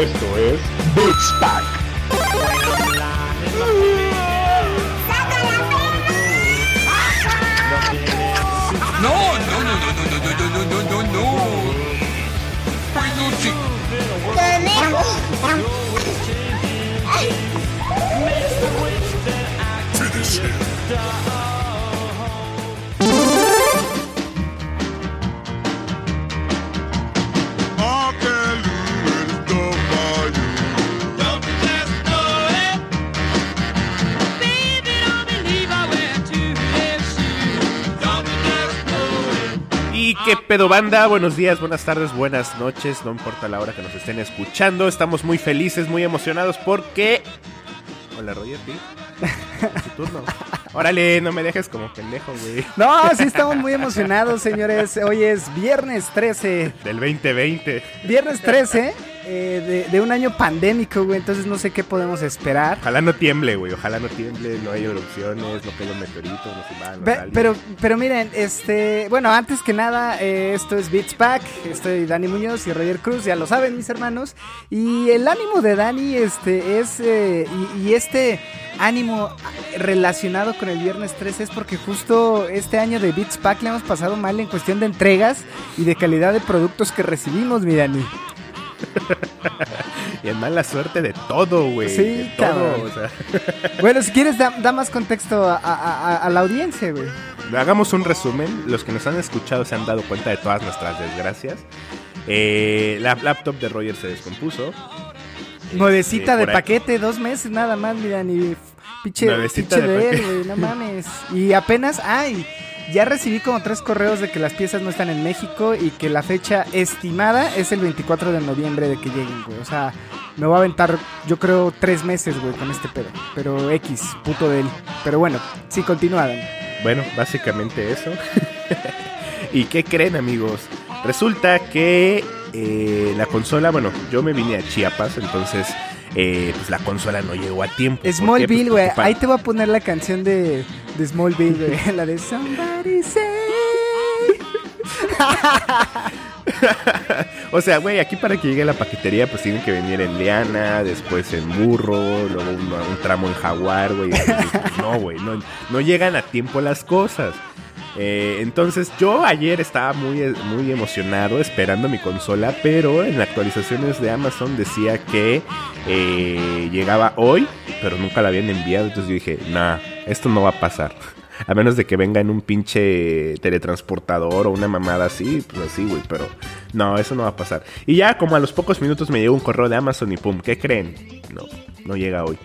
Esto es Beats Pack. No, no, no, no, no, no, no, no, no, no, no, no. Peluche. Finish him. Qué pedo banda? Buenos días, buenas tardes, buenas noches, no importa la hora que nos estén escuchando, estamos muy felices, muy emocionados porque... Hola Roger, ¿sí? Es tu turno. Órale, no me dejes como pendejo, güey. No, sí estamos muy emocionados, señores. Hoy es viernes 13. Del 2020. Viernes 13 eh, de, de un año pandémico, güey. Entonces no sé qué podemos esperar. Ojalá no tiemble, güey. Ojalá no tiemble, no haya erupciones, no caiga un meteorito, no se va, no Ve- sale. pero, pero miren, este, bueno, antes que nada, eh, esto es Beats Pack, estoy Dani Muñoz y Roger Cruz, ya lo saben mis hermanos, y el ánimo de Dani, este, es, eh, y, y este ánimo relacionado con el viernes 13 es porque justo este año de Beats Pack le hemos pasado mal en cuestión de entregas y de calidad de productos que recibimos, mi Dani. Y en mala suerte de todo, güey. Sí, de todo, cabrón. o sea. Bueno, si quieres, da, da más contexto a, a- a- a la audiencia, güey. Hagamos un resumen. Los que nos han escuchado se han dado cuenta de todas nuestras desgracias. Eh, la laptop de Roger se descompuso. Nuevecita Este, de paquete, dos meses nada más, mira, ni pinche, Nuevecita pinche de él, güey, no mames. Y apenas, ay, ya recibí como tres correos de que las piezas no están en México y que la fecha estimada es el 24 de noviembre de que lleguen, güey. O sea, me voy a aventar, yo creo, tres meses, güey, con este pedo. Pero X, puto de él. Pero bueno, sí, continúa. Bueno, básicamente eso. ¿Y qué creen, amigos? Resulta que eh, la consola, bueno, yo me vine a Chiapas, entonces eh, pues la consola no llegó a tiempo. Smallville, Pues güey. Ahí te voy a poner la canción de, de Smallville, güey. La de Somebody Say. O sea, güey, aquí para que llegue la paquetería, pues tienen que venir en liana, después en burro, luego un, un tramo en jaguar, güey. Pues, no, güey, no, no llegan a tiempo las cosas. Eh, entonces yo ayer estaba muy, muy emocionado esperando mi consola, pero en actualizaciones de Amazon decía que eh, llegaba hoy, pero nunca la habían enviado. Entonces yo dije, nah, esto no va a pasar. A menos de que venga en un pinche teletransportador o una mamada así, pues así, güey, pero no, eso no va a pasar. Y ya como a los pocos minutos me llegó un correo de Amazon y pum, ¿qué creen? No, no llega hoy.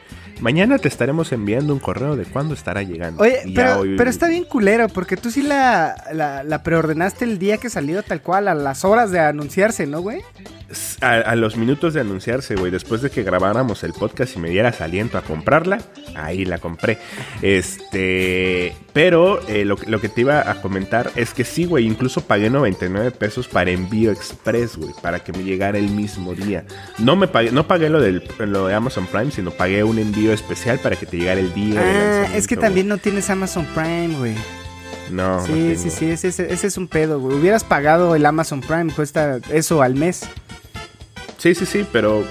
Mañana te estaremos enviando un correo de cuándo estará llegando. Oye, pero, hoy- pero está bien culero, porque tú sí la, la, la preordenaste el día que salió tal cual, a las horas de anunciarse, ¿no, güey? A, a los minutos de anunciarse, güey, después de que grabáramos el podcast y me dieras aliento a comprarla, ahí la compré. Este, pero eh, lo, que- lo que te iba a comentar es que sí, güey, incluso pagué 99 pesos para envío express, güey, para que me llegara el mismo día. No me pagué, no pagué lo, del, lo de Amazon Prime, sino pagué un envío especial para que te llegara el día. Ah, es que también no tienes Amazon Prime, güey. No, no Sí, tengo. sí, sí, ese- ese es un pedo, güey. Hubieras pagado el Amazon Prime, cuesta eso al mes. Sí, sí, sí, pero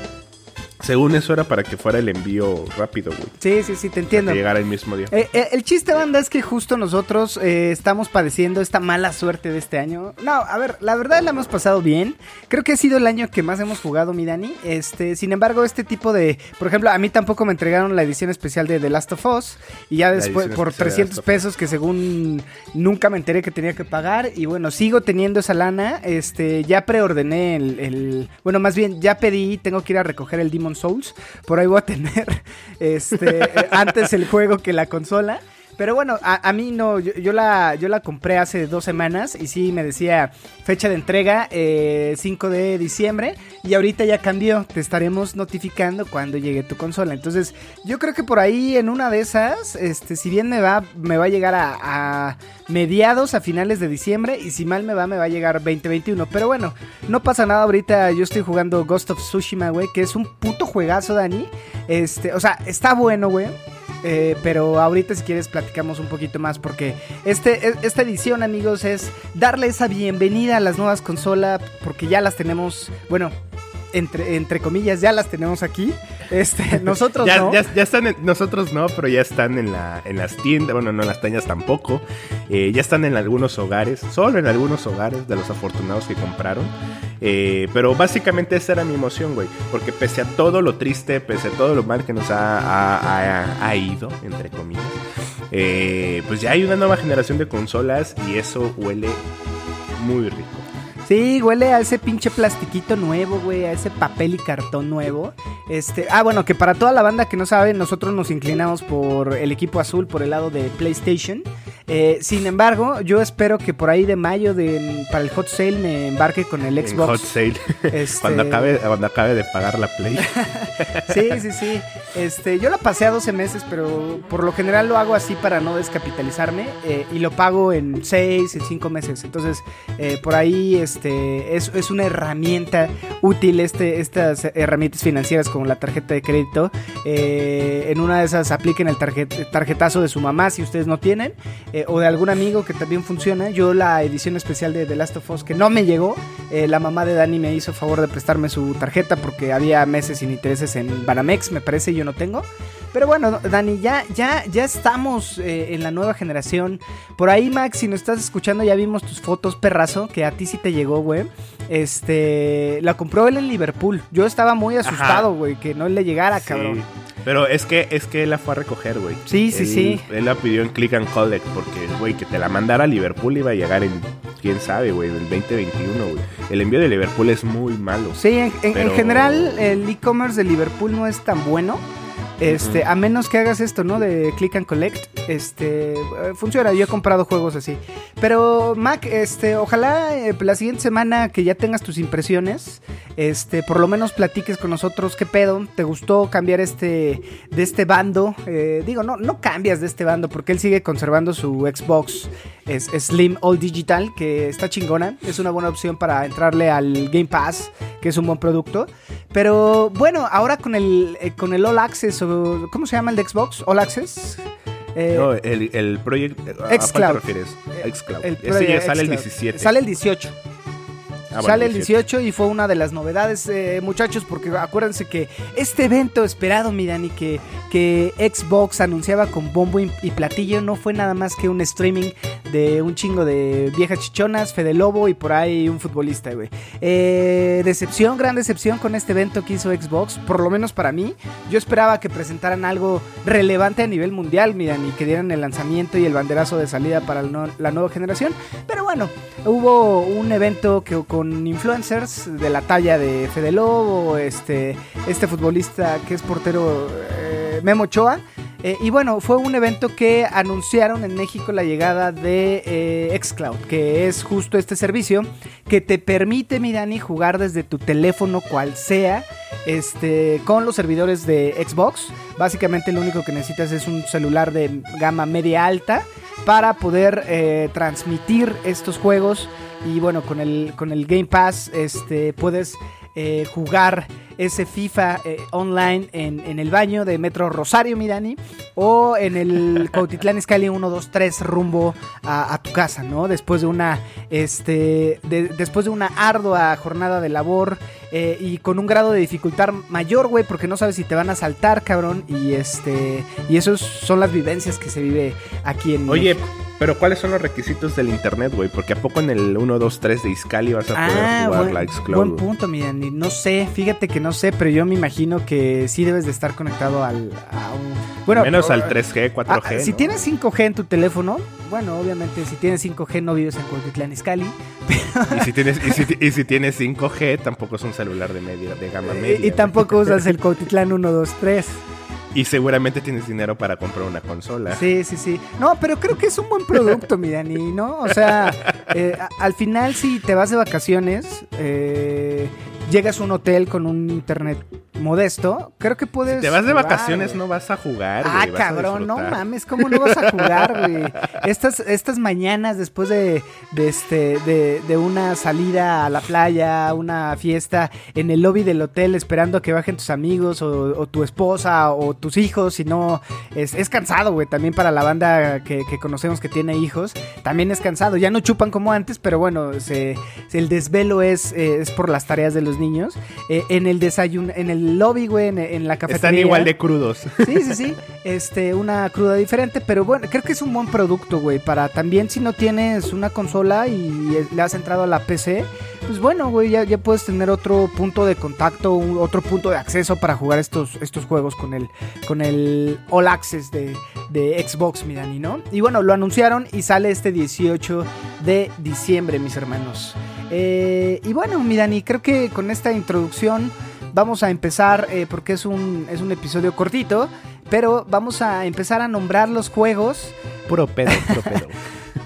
según eso era para que fuera el envío rápido, güey. Sí, sí, sí, te entiendo. Que llegara el mismo día. Eh, eh, el chiste, banda, es que justo nosotros eh, estamos padeciendo esta mala suerte de este año. No, a ver, la verdad la hemos pasado bien. Creo que ha sido el año que más hemos jugado, mi Dani. Este, sin embargo, este tipo de. Por ejemplo, a mí tampoco me entregaron la edición especial de The Last of Us. Y ya después, por especial de 300 Last of Us. pesos, que según nunca me enteré que tenía que pagar. Y bueno, sigo teniendo esa lana. Este, ya preordené el. el- bueno, más bien, ya pedí, tengo que ir a recoger el Demon Souls. Por ahí voy a tener este, eh, antes el juego que la consola. Pero bueno, a, mí no, yo, la, yo la compré hace dos semanas y sí me decía fecha de entrega eh, 5 de diciembre y ahorita ya cambió, te estaremos notificando cuando llegue tu consola. Entonces yo creo que por ahí en una de esas, este, si bien me va, me va a llegar a mediados, a finales de diciembre y si mal me va, me va a llegar 2021. Pero bueno, no pasa nada ahorita, yo estoy jugando Ghost of Tsushima, güey, que es un puto juegazo, Dani. Este, o sea, está bueno, güey. Eh, pero ahorita si quieres platicamos un poquito más porque este, esta edición amigos es darle esa bienvenida a las nuevas consolas porque ya las tenemos, bueno, entre, entre comillas, ya las tenemos aquí. Este, nosotros ya, no. ya, ya están en- nosotros no, pero ya están en, la, en las tiendas, bueno, no en las tiendas tampoco. Eh, ya están en algunos hogares, solo en algunos hogares de los afortunados que compraron. Eh, pero básicamente esa era mi emoción, güey. Porque pese a todo lo triste, pese a todo lo mal que nos ha, ha- ha- ha ido, entre comillas, eh, pues ya hay una nueva generación de consolas y eso huele muy rico. Sí, huele a ese pinche plastiquito nuevo, güey, a ese papel y cartón nuevo. Este, ah, bueno, que para toda la banda que no sabe, nosotros nos inclinamos por el equipo azul, por el lado de PlayStation. Eh, sin embargo, yo espero que por ahí de mayo de, para el hot sale me embarque con el Xbox. hot sale. Este- cuando, acabe, cuando acabe de pagar la Play. Sí, sí, sí. Este, yo la pasé a 12 meses, pero por lo general lo hago así para no descapitalizarme eh, y lo pago en 6, en 5 meses. Entonces, eh, por ahí este, es, es una herramienta útil este, estas herramientas financieras como la tarjeta de crédito. Eh, en una de esas apliquen el tarjet- tarjetazo de su mamá si ustedes no tienen eh, o de algún amigo que también funciona. Yo la edición especial de The Last of Us que no me llegó, eh, la mamá de Dani me hizo favor de prestarme su tarjeta porque había meses sin intereses en Banamex, me parece, y yo no tengo. Pero bueno, Dani, ya, ya, ya estamos en la nueva generación. Por ahí, Max, si nos estás escuchando, ya vimos tus fotos, perrazo, que a ti sí te llegó, güey. Este, la compró él en Liverpool. Yo estaba muy asustado, güey, que no le llegara, Sí. cabrón. Pero es que es que él la fue a recoger, güey. Sí, sí, Él- sí. Él la pidió en Click and Collect porque, güey, que te la mandara a Liverpool iba a llegar en, quién sabe, güey, el 2021, güey. El envío de Liverpool es muy malo. Sí, en, en- en Pero- general el e-commerce de Liverpool no es tan bueno. Este, a menos que hagas esto, ¿no? De click and collect, este, eh, funciona. Yo he comprado juegos así. Pero Mac, este, ojalá eh, la siguiente semana que ya tengas tus impresiones, este, por lo menos platiques con nosotros qué pedo. ¿Te gustó cambiar este, de este bando? Eh, digo, no, no cambias de este bando porque él sigue conservando su Xbox es, Slim All Digital, que está chingona. Es una buena opción para entrarle al Game Pass, que es un buen producto. Pero bueno, ahora con el, eh, con el All Access, o, ¿cómo se llama el de Xbox? All Access. Eh, No, el, el Project... ¿A cuál te Xcloud. refieres? Xcloud. el Ese ya sale el Xcloud. 17. Sale el 18. Ah, bueno, Sale el 18 y fue una de las novedades, eh, muchachos, porque acuérdense que este evento esperado, miran, y que, que Xbox anunciaba con bombo y, y platillo no fue nada más que un streaming de un chingo de viejas chichonas, Fede Lobo y por ahí un futbolista, güey. Eh, decepción, gran decepción con este evento que hizo Xbox, por lo menos para mí. Yo esperaba que presentaran algo relevante a nivel mundial, miran, y que dieran el lanzamiento y el banderazo de salida para no- la nueva generación. Pero bueno, hubo un evento que con influencers de la talla de Fede Lobo, este, este futbolista que es portero eh, Memo Ochoa. Eh, y bueno, fue un evento que anunciaron en México la llegada de eh, Xcloud, que es justo este servicio que te permite, mi Dani, jugar desde tu teléfono cual sea, este, con los servidores de Xbox. Básicamente lo único que necesitas es un celular de gama media alta para poder eh, transmitir estos juegos y bueno con el con el Game Pass este puedes eh, jugar ese FIFA eh, online en, en el baño de Metro Rosario Mirani o en el Cautitlán Escali 1, 2, 3 rumbo a, a tu casa, ¿no? Después de una este de- después de una ardua jornada de labor eh, y con un grado de dificultad mayor, güey, porque no sabes si te van a saltar, cabrón, y este y esos son las vivencias que se vive aquí en Oye, México. Pero ¿cuáles son los requisitos del internet, güey? Porque ¿a poco en el 1, 2, 3 de Iscali vas a poder Ah, jugar buen, la Xcloud? buen punto, mi Dani. No sé, fíjate que no sé, pero yo me imagino que sí debes de estar conectado al a un bueno, Menos al eh, 3G, 4G. ah, si ¿no? tienes 5G en tu teléfono, bueno, obviamente si tienes 5G no vives en Cuautitlán Izcalli. Y si tienes, y si, y si tienes 5G, tampoco es un celular de media, de gama media. Eh, y, y tampoco usas el Cuautitlán 1, 2, 3. Y seguramente tienes dinero para comprar una consola. Sí, sí, sí. No, pero creo que es un buen producto, mi Dani, ¿no? O sea, eh, al final si te vas de vacaciones, eh, llegas a un hotel con un internet modesto, creo que puedes. Si te vas de jugar, vacaciones, güey. no vas a jugar. Ah, güey, cabrón, no mames, ¿cómo no vas a jugar, güey? Estas, estas mañanas después de, de este, de, de una salida a la playa, una fiesta en el lobby del hotel esperando a que bajen tus amigos o, o tu esposa o tus hijos, si no, es, es cansado, güey, también para la banda que, que conocemos que tiene hijos, también es cansado, ya no chupan como antes, pero bueno, se, el desvelo es, eh, es por las tareas de los niños. Eh, en el desayuno, en el lobby, güey, en, en la cafetería. Están igual de crudos. Sí, sí, sí. Este, una cruda diferente, pero bueno, creo que es un buen producto, güey, para también si no tienes una consola y le has entrado a la PC, pues bueno, güey, ya, ya puedes tener otro punto de contacto, un- otro punto de acceso para jugar estos, estos juegos con el, con el All Access de, de Xbox, mi Dani, ¿no? Y bueno, lo anunciaron y sale este 18 de diciembre, mis hermanos. Eh, y bueno, mi Dani, creo que con esta introducción vamos a empezar, eh, porque es un, es un episodio cortito, pero vamos a empezar a nombrar los juegos. Puro pedo, puro pedo.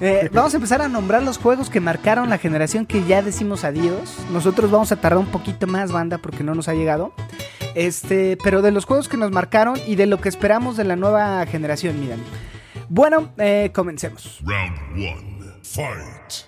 Eh, vamos a empezar a nombrar los juegos que marcaron la generación que ya decimos adiós. Nosotros vamos a tardar un poquito más, banda, porque no nos ha llegado. Este, pero de los juegos que nos marcaron y de lo que esperamos de la nueva generación, miren. Bueno, eh, comencemos. Round one. Fight.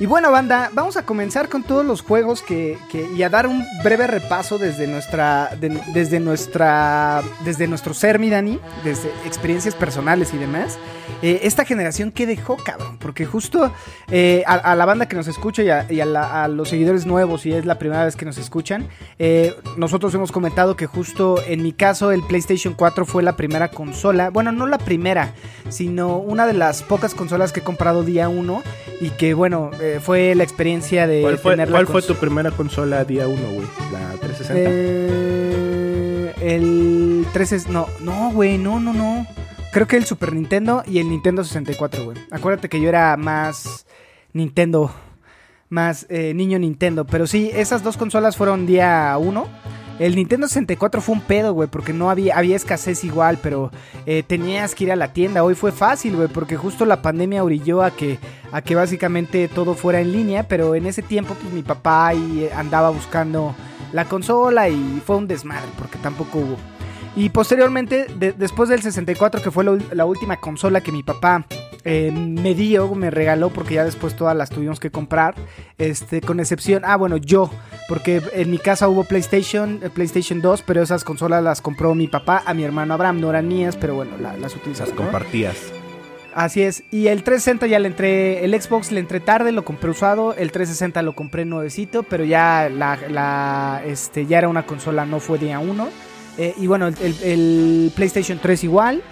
Y bueno, banda, vamos a comenzar con todos los juegos que, y a dar un breve repaso desde nuestra, de- desde nuestra, desde nuestro ser, mi Dani, desde experiencias personales y demás. Eh, esta generación que dejó, cabrón, porque justo eh, a, la banda que nos escucha y, a, y a la- a los seguidores nuevos, y es la primera vez que nos escuchan, eh, nosotros hemos comentado que justo en mi caso el PlayStation 4 fue la primera consola, bueno, no la primera, sino una de las pocas consolas que he comprado día uno y que bueno, eh, fue la experiencia de ¿Cuál fue, tener la cuál fue tu primera consola día 1, güey? ¿La 360? Eh, el 13 es- no, no, güey, no, no, no. Creo que el Super Nintendo y el Nintendo 64, güey. Acuérdate que yo era más Nintendo, más eh, niño Nintendo, pero sí, esas dos consolas fueron día uno. El Nintendo 64 fue un pedo, güey, porque no había, escasez igual, pero eh, tenías que ir a la tienda. Hoy fue fácil, güey, porque justo la pandemia orilló a que, a que básicamente todo fuera en línea, pero en ese tiempo, pues mi papá eh, andaba buscando la consola y fue un desmadre, porque tampoco hubo. Y posteriormente, de- después del 64, que fue la última consola que mi papá eh, me dio, me regaló, porque ya después todas las tuvimos que comprar, este, con excepción, ah, bueno, yo, porque en mi casa hubo PlayStation, eh, PlayStation 2, pero esas consolas las compró mi papá a mi hermano Abraham, no eran mías, pero bueno, la- las Las utilizamos. ¿no? compartías. Así es. Y el 360 ya le entré. El Xbox le entré tarde, lo compré usado. El 360 lo compré nuevecito, pero ya la, la, este, ya era una consola, no fue día uno. Eh, y bueno, el, el- el PlayStation 3 igual.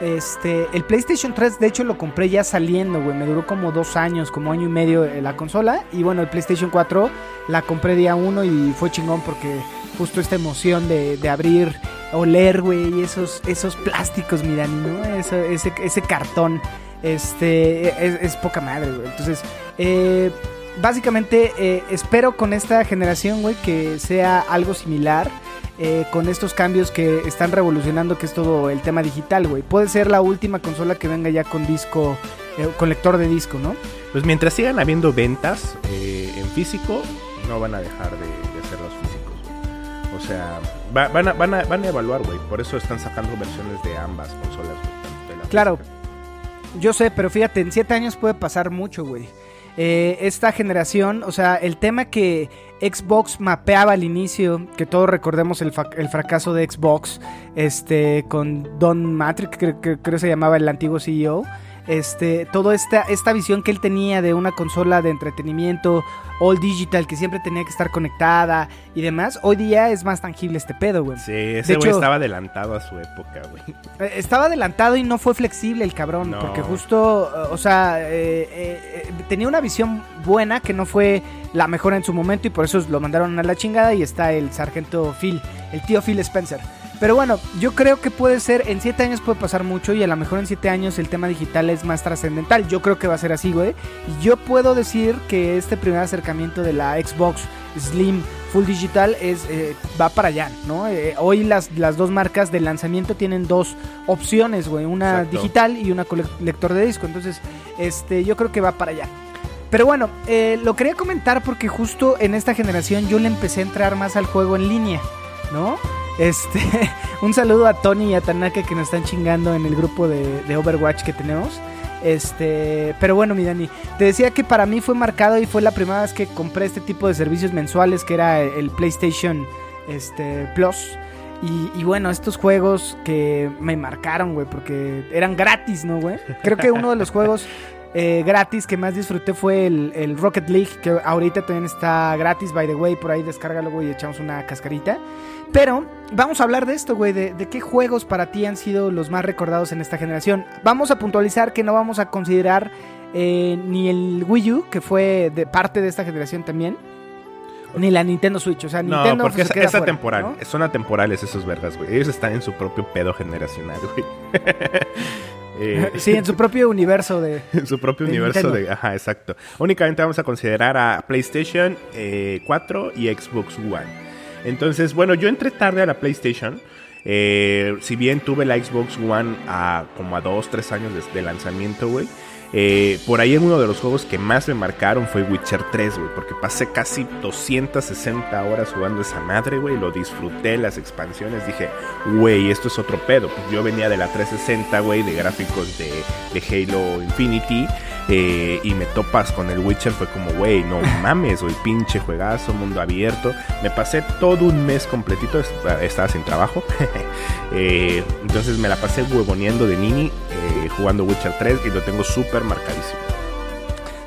Este, el PlayStation 3, de hecho, lo compré ya saliendo, güey. Me duró como dos años, como año y medio eh, la consola. Y bueno, el PlayStation 4 la compré día uno y fue chingón porque justo esta emoción de, abrir, oler, güey, esos, esos plásticos, mira, ¿no? Eso- ese, ese cartón, este, es, es poca madre, güey. Entonces, eh, básicamente, eh, espero con esta generación, güey, que sea algo similar. Eh, con estos cambios que están revolucionando, que es todo el tema digital, güey. Puede ser la última consola que venga ya con disco, eh, con lector de disco, ¿no? Pues mientras sigan habiendo ventas eh, en físico, no van a dejar de, de hacer los físicos, güey. O sea, va- van, a, van, a, van a evaluar, güey. Por eso están sacando versiones de ambas consolas, güey. Claro. física. Yo sé, pero fíjate, en 7 años puede pasar mucho, güey. Eh, esta generación, o sea, el tema que Xbox mapeaba al inicio, que todos recordemos el, el fracaso de Xbox, este, con Don Matrix, que, que- se llamaba el antiguo CEO, este, toda esta, esta visión que él tenía de una consola de entretenimiento all digital, que siempre tenía que estar conectada y demás, hoy día es más tangible este pedo, güey. Sí, ese güey estaba adelantado a su época, güey. Eh, Estaba adelantado y no fue flexible el cabrón, No. porque justo, eh, o sea, eh, tenía una visión buena que no fue la mejor en su momento y por eso lo mandaron a la chingada y está el sargento Phil, el tío Phil Spencer. Pero bueno, yo creo que puede ser, en siete años puede pasar mucho y a lo mejor en siete años el tema digital es más trascendental. Yo creo que va a ser así, güey. Y yo puedo decir que este primer acercamiento de la Xbox Slim Full Digital es, eh, va para allá, ¿no? Eh, hoy las, las dos marcas de lanzamiento tienen dos opciones, güey. Una Exacto. digital y una lector de disco. Entonces, este, yo creo que va para allá. Pero bueno, eh, lo quería comentar porque justo en esta generación yo le empecé a entrar más al juego en línea, ¿no? Este, un saludo a Tony y a Tanaka que nos están chingando en el grupo de, Overwatch que tenemos. Este, pero bueno, mi Dani, te decía que para mí fue marcado y fue la primera vez que compré este tipo de servicios mensuales que era el PlayStation este, Plus. Y, y bueno, estos juegos que me marcaron, güey, porque eran gratis, ¿no, güey? Creo que uno de los juegos eh, gratis que más disfruté fue el, el Rocket League, que ahorita también está gratis, by the way, por ahí descárgalo, güey, y echamos una cascarita. Pero vamos a hablar de esto, güey, de, de qué juegos para ti han sido los más recordados en esta generación. Vamos a puntualizar que no vamos a considerar eh, ni el Wii U, que fue de parte de esta generación también, ni la Nintendo Switch. O sea, No, Nintendo porque se es, queda es fuera, atemporal. ¿no? Son atemporales esos vergas, güey. Ellos están en su propio pedo generacional, güey. Eh, Sí, en su propio universo de... en su propio de universo Nintendo. de... Ajá, exacto. Únicamente vamos a considerar a PlayStation eh, 4 y Xbox One. Entonces, bueno, yo entré tarde a la PlayStation. Eh, si bien tuve la Xbox One a como a 2, 3 años de, de lanzamiento, güey. Eh, por ahí en uno de los juegos que más me marcaron fue Witcher 3, güey. Porque pasé casi 260 horas jugando esa madre, güey. Lo disfruté, las expansiones. Dije, güey, esto es otro pedo. Pues yo venía de la 360, güey, de gráficos de, de Halo Infinity. eh, y me topas con el Witcher, fue como, güey, no mames, güey, pinche juegazo, mundo abierto. Me pasé todo un mes completito, est- estaba sin trabajo. Eh, entonces me la pasé huevoneando de Nini, jugando Witcher 3 y lo tengo súper marcadísimo.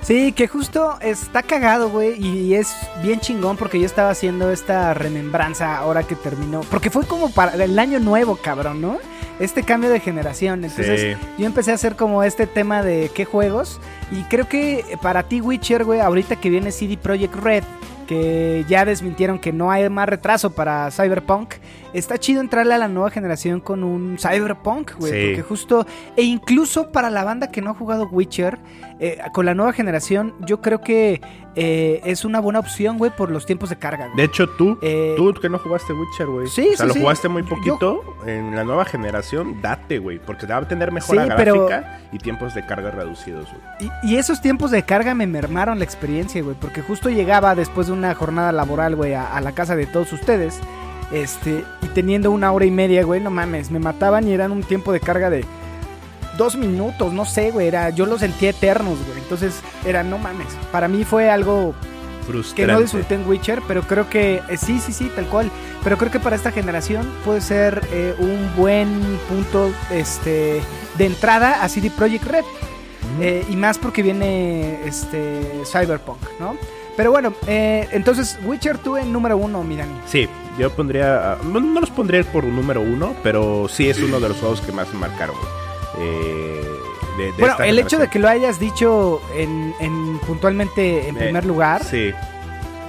Sí, que justo está cagado, güey, y es bien chingón porque yo estaba haciendo esta remembranza ahora que terminó. Porque fue como para el año nuevo, cabrón, ¿no? Este cambio de generación. Entonces Sí. yo empecé a hacer como este tema de qué juegos. Y creo que para ti, Witcher, güey, ahorita que viene CD Projekt Red, que ya desmintieron que no hay más retraso para Cyberpunk, está chido entrarle a la nueva generación con un Cyberpunk, güey. Sí. Porque justo, e incluso para la banda que no ha jugado Witcher, eh, con la nueva generación, yo creo que eh, es una buena opción, güey, por los tiempos de carga. güey. De hecho, tú, Eh, tú que no jugaste Witcher, güey. Sí, o sea, sí, lo sí. jugaste muy Yo- poquito. En la nueva generación, date, güey. Porque te va a tener mejor Sí, pero- gráfica y tiempos de carga reducidos, güey. Y, y esos tiempos de carga me mermaron la experiencia, güey, porque justo llegaba después de una jornada laboral, güey, a, a la casa de todos ustedes, este, y teniendo una hora y media, güey, no mames, me mataban y eran un tiempo de carga de dos minutos, no sé, güey, era, yo los sentía eternos, güey, entonces era, no mames, para mí fue algo que Frustrante. no disfruté en Witcher, pero creo que eh, sí, sí, sí, tal cual. Pero creo que para esta generación puede ser eh, un buen punto este, de entrada a CD Projekt Red. Eh, y más porque viene este Cyberpunk, ¿no? Pero bueno, eh, entonces Witcher tú en número uno, mi Dani. Sí, yo pondría. No, no los pondría por número uno, pero sí es uno de los juegos que más me marcaron, güey. Eh, de- de Bueno, el hecho de que lo hayas dicho en, en- puntualmente en Eh, primer lugar, Sí.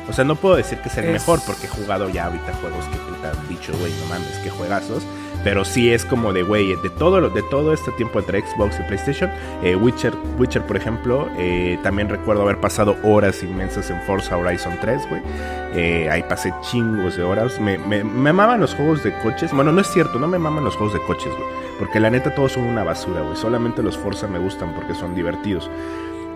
O sea, no puedo decir que es el Es- mejor porque he jugado ya ahorita juegos que te has dicho, güey, no mames, qué juegazos. Pero sí es como de, güey, de todo, de todo este tiempo entre Xbox y PlayStation, eh, Witcher, Witcher, por ejemplo, eh, también recuerdo haber pasado horas inmensas en Forza Horizon 3, güey. Eh, ahí pasé chingos de horas. Me, me, me maman los juegos de coches. Bueno, no es cierto, no me maman los juegos de coches, güey. Porque la neta todos son una basura, güey. Solamente los Forza me gustan porque son divertidos.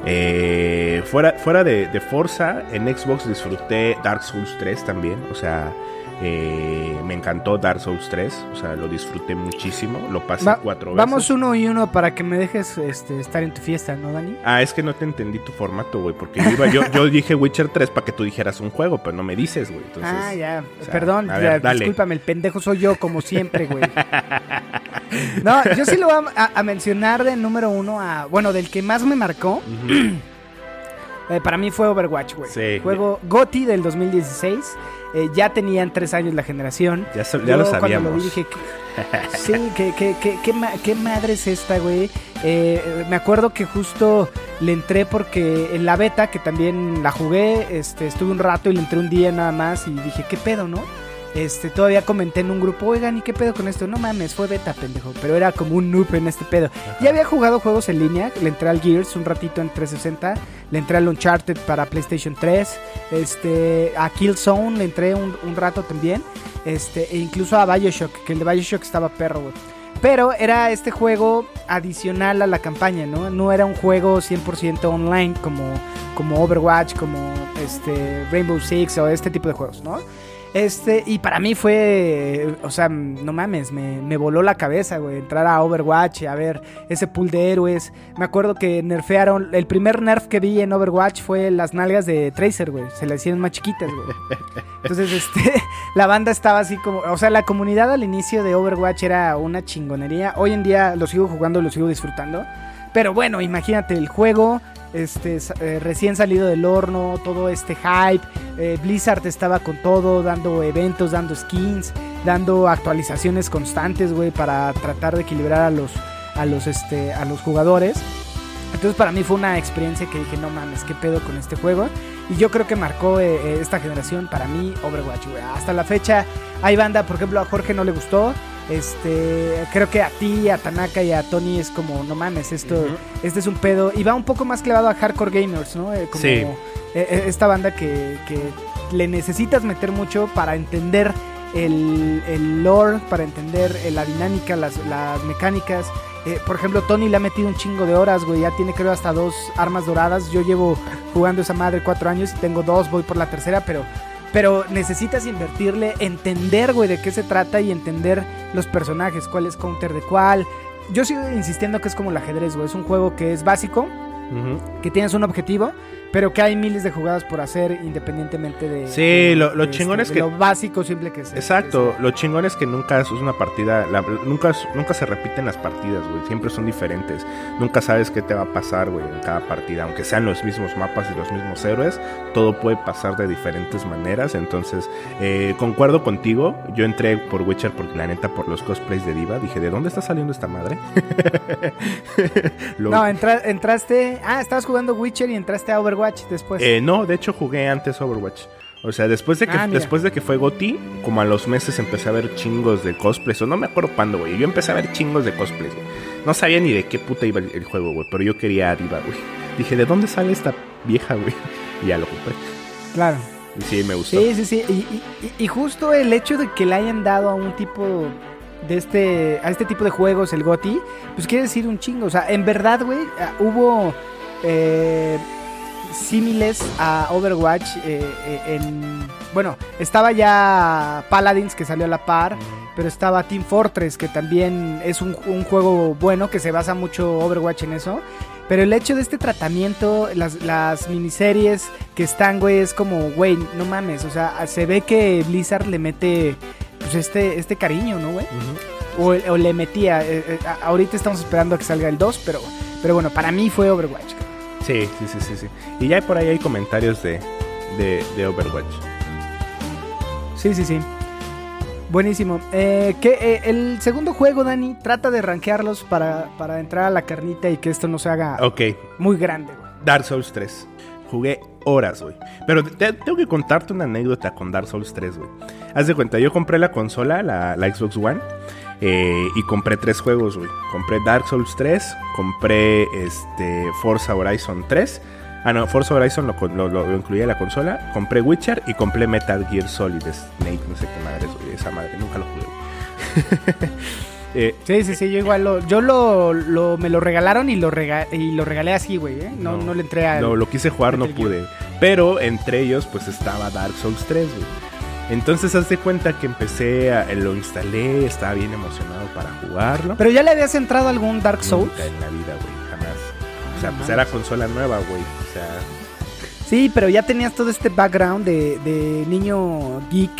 Eh, fuera fuera de, de Forza, en Xbox disfruté Dark Souls 3 también. O sea, eh, me encantó Dark Souls 3. O sea, lo disfruté muchísimo. Lo pasé Va- cuatro veces. vamos uno y uno para que me dejes este, estar en tu fiesta, ¿no, Dani? Ah, es que no te entendí tu formato, güey. Porque yo, iba- yo, yo dije Witcher 3 para que tú dijeras un juego, pero no me dices, güey. Entonces, ah, ya. o sea, Perdón, ya, ver, discúlpame, el pendejo soy yo, como siempre, güey. No, yo sí lo voy a, a mencionar de número uno a. Bueno, del que más me marcó. Eh, para mí fue Overwatch, güey. Sí. Juego GOTI del 2016. eh, ya tenían tres años la generación. Ya, sa- ya Yo lo cuando sabíamos. lo vi dije, ¿qué- sí, que, que, qué, ma- qué madre es esta, güey. Eh, me acuerdo que justo le entré porque en la beta, que también la jugué, este, estuve un rato y le entré un día nada más y dije, ¿qué pedo, no? Este, todavía comenté en un grupo, oigan, ¿y qué pedo con esto? No mames, fue beta, pendejo. Pero era como un noob en este pedo. Ya había jugado juegos en línea, le entré al Gears un ratito en 360, le entré al Uncharted para PlayStation 3, este, a Killzone le entré un, un rato también, este, e incluso a Bioshock, que el de Bioshock estaba perro, güey. Pero era este juego adicional a la campaña, ¿no? No era un juego 100% online como, como Overwatch, como este Rainbow Six o este tipo de juegos, ¿no? Este, y para mí fue, o sea, no mames, me, me voló la cabeza, güey, entrar a Overwatch, a ver ese pool de héroes. Me acuerdo que nerfearon, el primer nerf que vi en Overwatch fue las nalgas de Tracer, güey, se le hicieron más chiquitas, güey. Entonces, este, la banda estaba así como, o sea, la comunidad al inicio de Overwatch era una chingonería. Hoy en día lo sigo jugando, lo sigo disfrutando. Pero bueno, imagínate el juego, este, eh, recién salido del horno, todo este hype. eh, Blizzard estaba con todo, dando eventos, dando skins, dando actualizaciones constantes, güey, para tratar de equilibrar a los, a los, este, a los jugadores. Entonces para mí fue una experiencia que dije, no mames, qué pedo con este juego. Y yo creo que marcó eh, esta generación para mí Overwatch, güey. Hasta la fecha hay banda, por ejemplo, a Jorge no le gustó. Este, creo que a ti, a Tanaka y a Tony es como, no mames, esto, este es un pedo. Y va un poco más clavado a hardcore gamers, ¿no? Eh, como Sí. eh, eh, esta banda que, que le necesitas meter mucho para entender el, el lore, para entender eh, la dinámica, las, las mecánicas. Eh, por ejemplo, Tony le ha metido un chingo de horas, güey. Ya tiene creo hasta dos armas doradas. Yo llevo jugando esa madre cuatro años y tengo dos, voy por la tercera, pero... Pero necesitas invertirle, entender, güey, de qué se trata y entender los personajes, cuál es counter de cuál. Yo sigo insistiendo que es como el ajedrez, güey. Es un juego que es básico, que tienes un objetivo, pero que hay miles de jugadas por hacer independientemente de. Sí, de- lo- lo de chingón es de que- Lo básico, simple que es. Exacto, lo chingón es que nunca es una partida, la- nunca, nunca se repiten las partidas, güey, siempre son diferentes, nunca sabes qué te va a pasar, güey, en cada partida, aunque sean los mismos mapas y los mismos héroes, todo puede pasar de diferentes maneras, entonces, eh, concuerdo contigo, yo entré por Witcher porque la neta por los cosplays de Diva, dije, ¿de dónde está saliendo esta madre? Lo- No, entra- entraste. Ah, estabas jugando Witcher y entraste a Overwatch después. Eh, no, de hecho jugué antes Overwatch. O sea, después de que Ah, después de que fue Goti, como a los meses empecé a ver chingos de cosplays. O no me acuerdo cuándo, güey. Yo empecé a ver chingos de cosplays, güey. No sabía ni de qué puta iba el, el juego, güey. Pero yo quería a Diva, güey. Dije, ¿de dónde sale esta vieja, güey? Y ya lo compré. claro. Y sí, me gustó. Sí, sí, sí. Y, y- y- y justo el hecho de que le hayan dado a un tipo de este a este tipo de juegos el GOTI, pues quiere decir un chingo. O sea, en verdad, güey, ah, hubo eh, símiles a Overwatch eh, eh, en... Bueno, estaba ya Paladins que salió a la par, pero estaba Team Fortress que también es un, un juego bueno que se basa mucho Overwatch en eso. Pero el hecho de este tratamiento, las, las miniseries que están, güey, es como, güey, no mames. O sea, se ve que Blizzard le mete pues este, este cariño, ¿no, güey? O, o le metía. eh, ahorita estamos esperando a que salga el 2, pero, pero bueno, para mí fue Overwatch. Sí, sí, sí, sí, sí. Y ya por ahí hay comentarios de, de, de Overwatch. Sí, sí, sí. Buenísimo. Eh, que, eh, el segundo juego, Dani, trata de rankearlos para, para entrar a la carnita y que esto no se haga Ok, muy grande, güey. Dark Souls 3. Jugué horas, güey. Pero te- tengo que contarte una anécdota con Dark Souls 3, güey. Haz de cuenta, yo compré la consola, la, la Xbox One, eh, y compré tres juegos, güey. Compré Dark Souls 3, compré este Forza Horizon 3. Ah, no, Forza Horizon lo, lo, lo- incluía en la consola. Compré Witcher y compré Metal Gear Solid Snake, no sé qué madre es, güey. Esa madre, nunca lo jugué. Eh, Sí, sí, sí, yo igual lo, yo lo, lo- me lo regalaron y lo, rega- y lo regalé así, güey, ¿eh? No, no, le entré a... Lo, lo quise jugar, no Gear. pude. Pero entre ellos, pues estaba Dark Souls 3, güey. Entonces, haz de cuenta que empecé, a, lo instalé, estaba bien emocionado para jugarlo. Pero ya le habías entrado a algún Dark Souls. Nunca en la vida, güey, jamás. O sea, pues era consola nueva, güey. O sea, Sí, pero ya tenías todo este background de, de niño geek,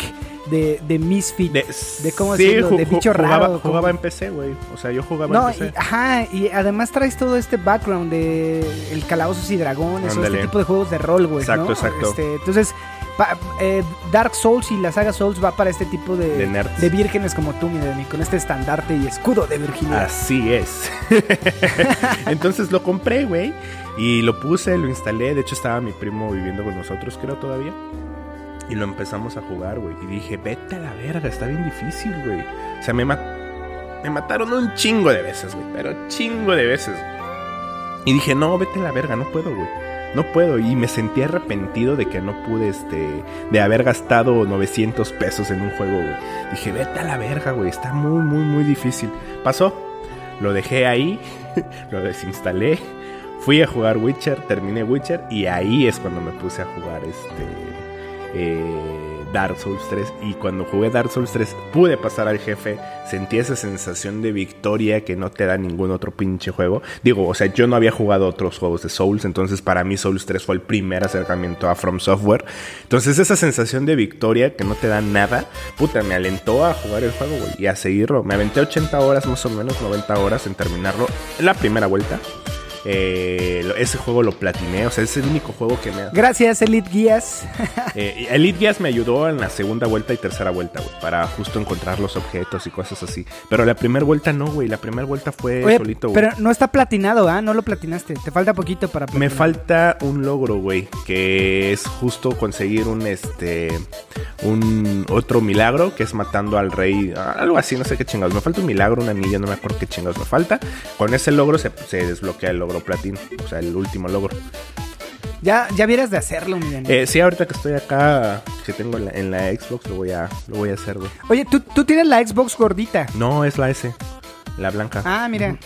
de, de misfit. de, de cómo sí, decirlo, de bicho jugaba, raro, Jugaba en PC, güey. O sea, yo jugaba No, en y, PC. ajá, y además traes todo este background de el calabozos y dragones, o Ándale. este tipo de juegos de rol, güey. Exacto, ¿no? exacto. Este, entonces, pa- eh, Dark Souls y la saga Souls va para este tipo de, De nerds. de vírgenes como tú, mi con este estandarte y escudo de virginidad. Así es. Entonces lo compré, güey. Y lo puse, lo instalé. De hecho, estaba mi primo viviendo con nosotros, creo todavía. Y lo empezamos a jugar, güey. Y dije, vete a la verga, está bien difícil, güey. O sea, me, ma- me mataron un chingo de veces, güey. Pero chingo de veces. Y dije, no, vete a la verga, no puedo, güey. No puedo. Y me sentí arrepentido de que no pude, este, de haber gastado 900 pesos en un juego, güey. Dije, vete a la verga, güey. Está muy, muy, muy difícil. Pasó. Lo dejé ahí. lo desinstalé. Fui a jugar Witcher. Terminé Witcher. Y ahí es cuando me puse a jugar este. eh, Dark Souls 3 y cuando jugué Dark Souls 3 pude pasar al jefe, sentí esa sensación de victoria que no te da ningún otro pinche juego. Digo, o sea, yo no había jugado otros juegos de Souls, entonces para mí Souls 3 fue el primer acercamiento a From Software. Entonces esa sensación de victoria que no te da nada, puta, me alentó a jugar el juego, y a seguirlo. Me aventé 80 horas, más o menos 90 horas en terminarlo la primera vuelta. Eh, ese juego lo platiné, o sea, es el único juego que me ha... Gracias, Elite Guías. Eh, Elite Guías me ayudó en la segunda vuelta y tercera vuelta, güey, para justo encontrar los objetos y cosas así. Pero la primera vuelta no, güey, la primera vuelta fue Oye, solito, güey. pero no está platinado, ¿ah? No lo platinaste. Te falta poquito para Me platinar. falta un logro, güey, que es justo conseguir un este un otro milagro que es matando al rey, algo así, no sé qué chingados. Me falta un milagro, una anillo, no me acuerdo qué chingados me falta. Con ese logro se, se desbloquea el logro platino, o sea, el último logro. Ya, ya vieras de hacerlo, mi. Eh, sí, ahorita que estoy acá, que tengo en la, en la Xbox, lo voy a lo voy a hacer, güey. Oye, ¿tú, tú tienes la Xbox gordita. No, es la S, la blanca. Ah, mira.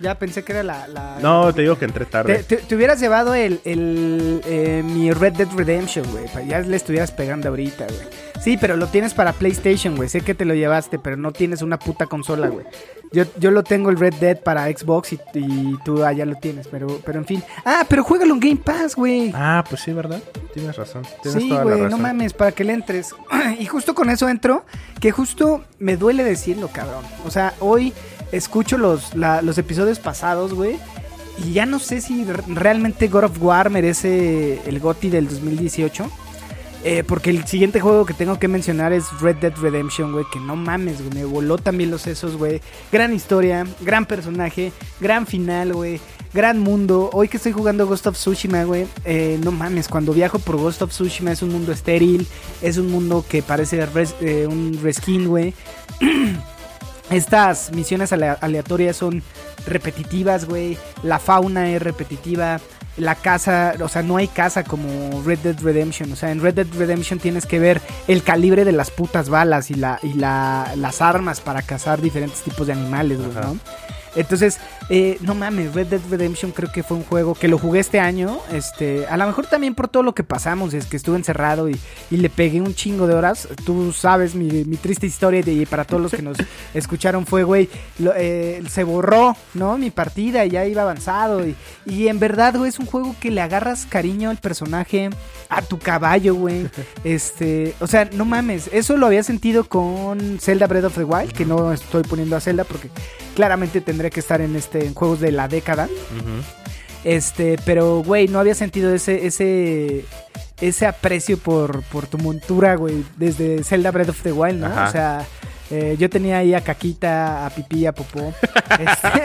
Ya pensé que era la... la- No, te digo que entré tarde. te- te hubieras llevado el, el, eh, mi Red Dead Redemption, güey. Ya le estuvieras pegando ahorita, güey. Sí, pero lo tienes para PlayStation, güey. Sé que te lo llevaste, pero no tienes una puta consola, güey. Yo, yo lo tengo el Red Dead para Xbox y, y tú allá lo tienes, pero, pero en fin. Ah, pero juégalo en Game Pass, güey. Ah, pues sí, ¿verdad? Tienes razón. Tienes Sí, güey, no mames, para que le entres. y justo con eso entro, que justo me duele decirlo, cabrón. O sea, hoy escucho los, los episodios pasados, güey, y ya no sé si realmente God of War merece el GOTY del 2018. Eh, porque el siguiente juego que tengo que mencionar es Red Dead Redemption, güey. Que no mames. Me voló también los sesos, güey. Gran historia, gran personaje, gran final, güey. Gran mundo. Hoy que estoy jugando Ghost of Tsushima, güey. eh, no mames, cuando viajo por Ghost of Tsushima es un mundo estéril. Es un mundo que parece eh, un reskin, güey. Estas misiones alea- aleatorias son repetitivas, güey. La fauna es repetitiva. La casa, o sea, no hay casa como Red Dead Redemption. O sea, en Red Dead Redemption tienes que ver el calibre de las putas balas y, la, y la, las armas para cazar diferentes tipos de animales, güey. ¿no? Entonces, eh, no mames, Red Dead Redemption creo que fue un juego que lo jugué este año. Este, a lo mejor también por todo lo que pasamos, es que estuve encerrado y, y le pegué un chingo de horas. Tú sabes mi, mi triste historia y para todos los que nos escucharon fue, güey, eh, se borró, ¿no? Mi partida y ya iba avanzado. Y, y en verdad, güey, es un juego que le agarras cariño al personaje, a tu caballo, güey. Este, o sea, no mames, eso lo había sentido con Zelda Breath of the Wild, que no estoy poniendo a Zelda porque claramente tendré que estar en este en juegos de la década. Este, pero güey, no había sentido ese ese ese aprecio por, por tu montura, güey, desde Zelda Breath of the Wild, ¿no? Ajá. O sea, eh, yo tenía ahí a Caquita, a Pipí, a Popó, este,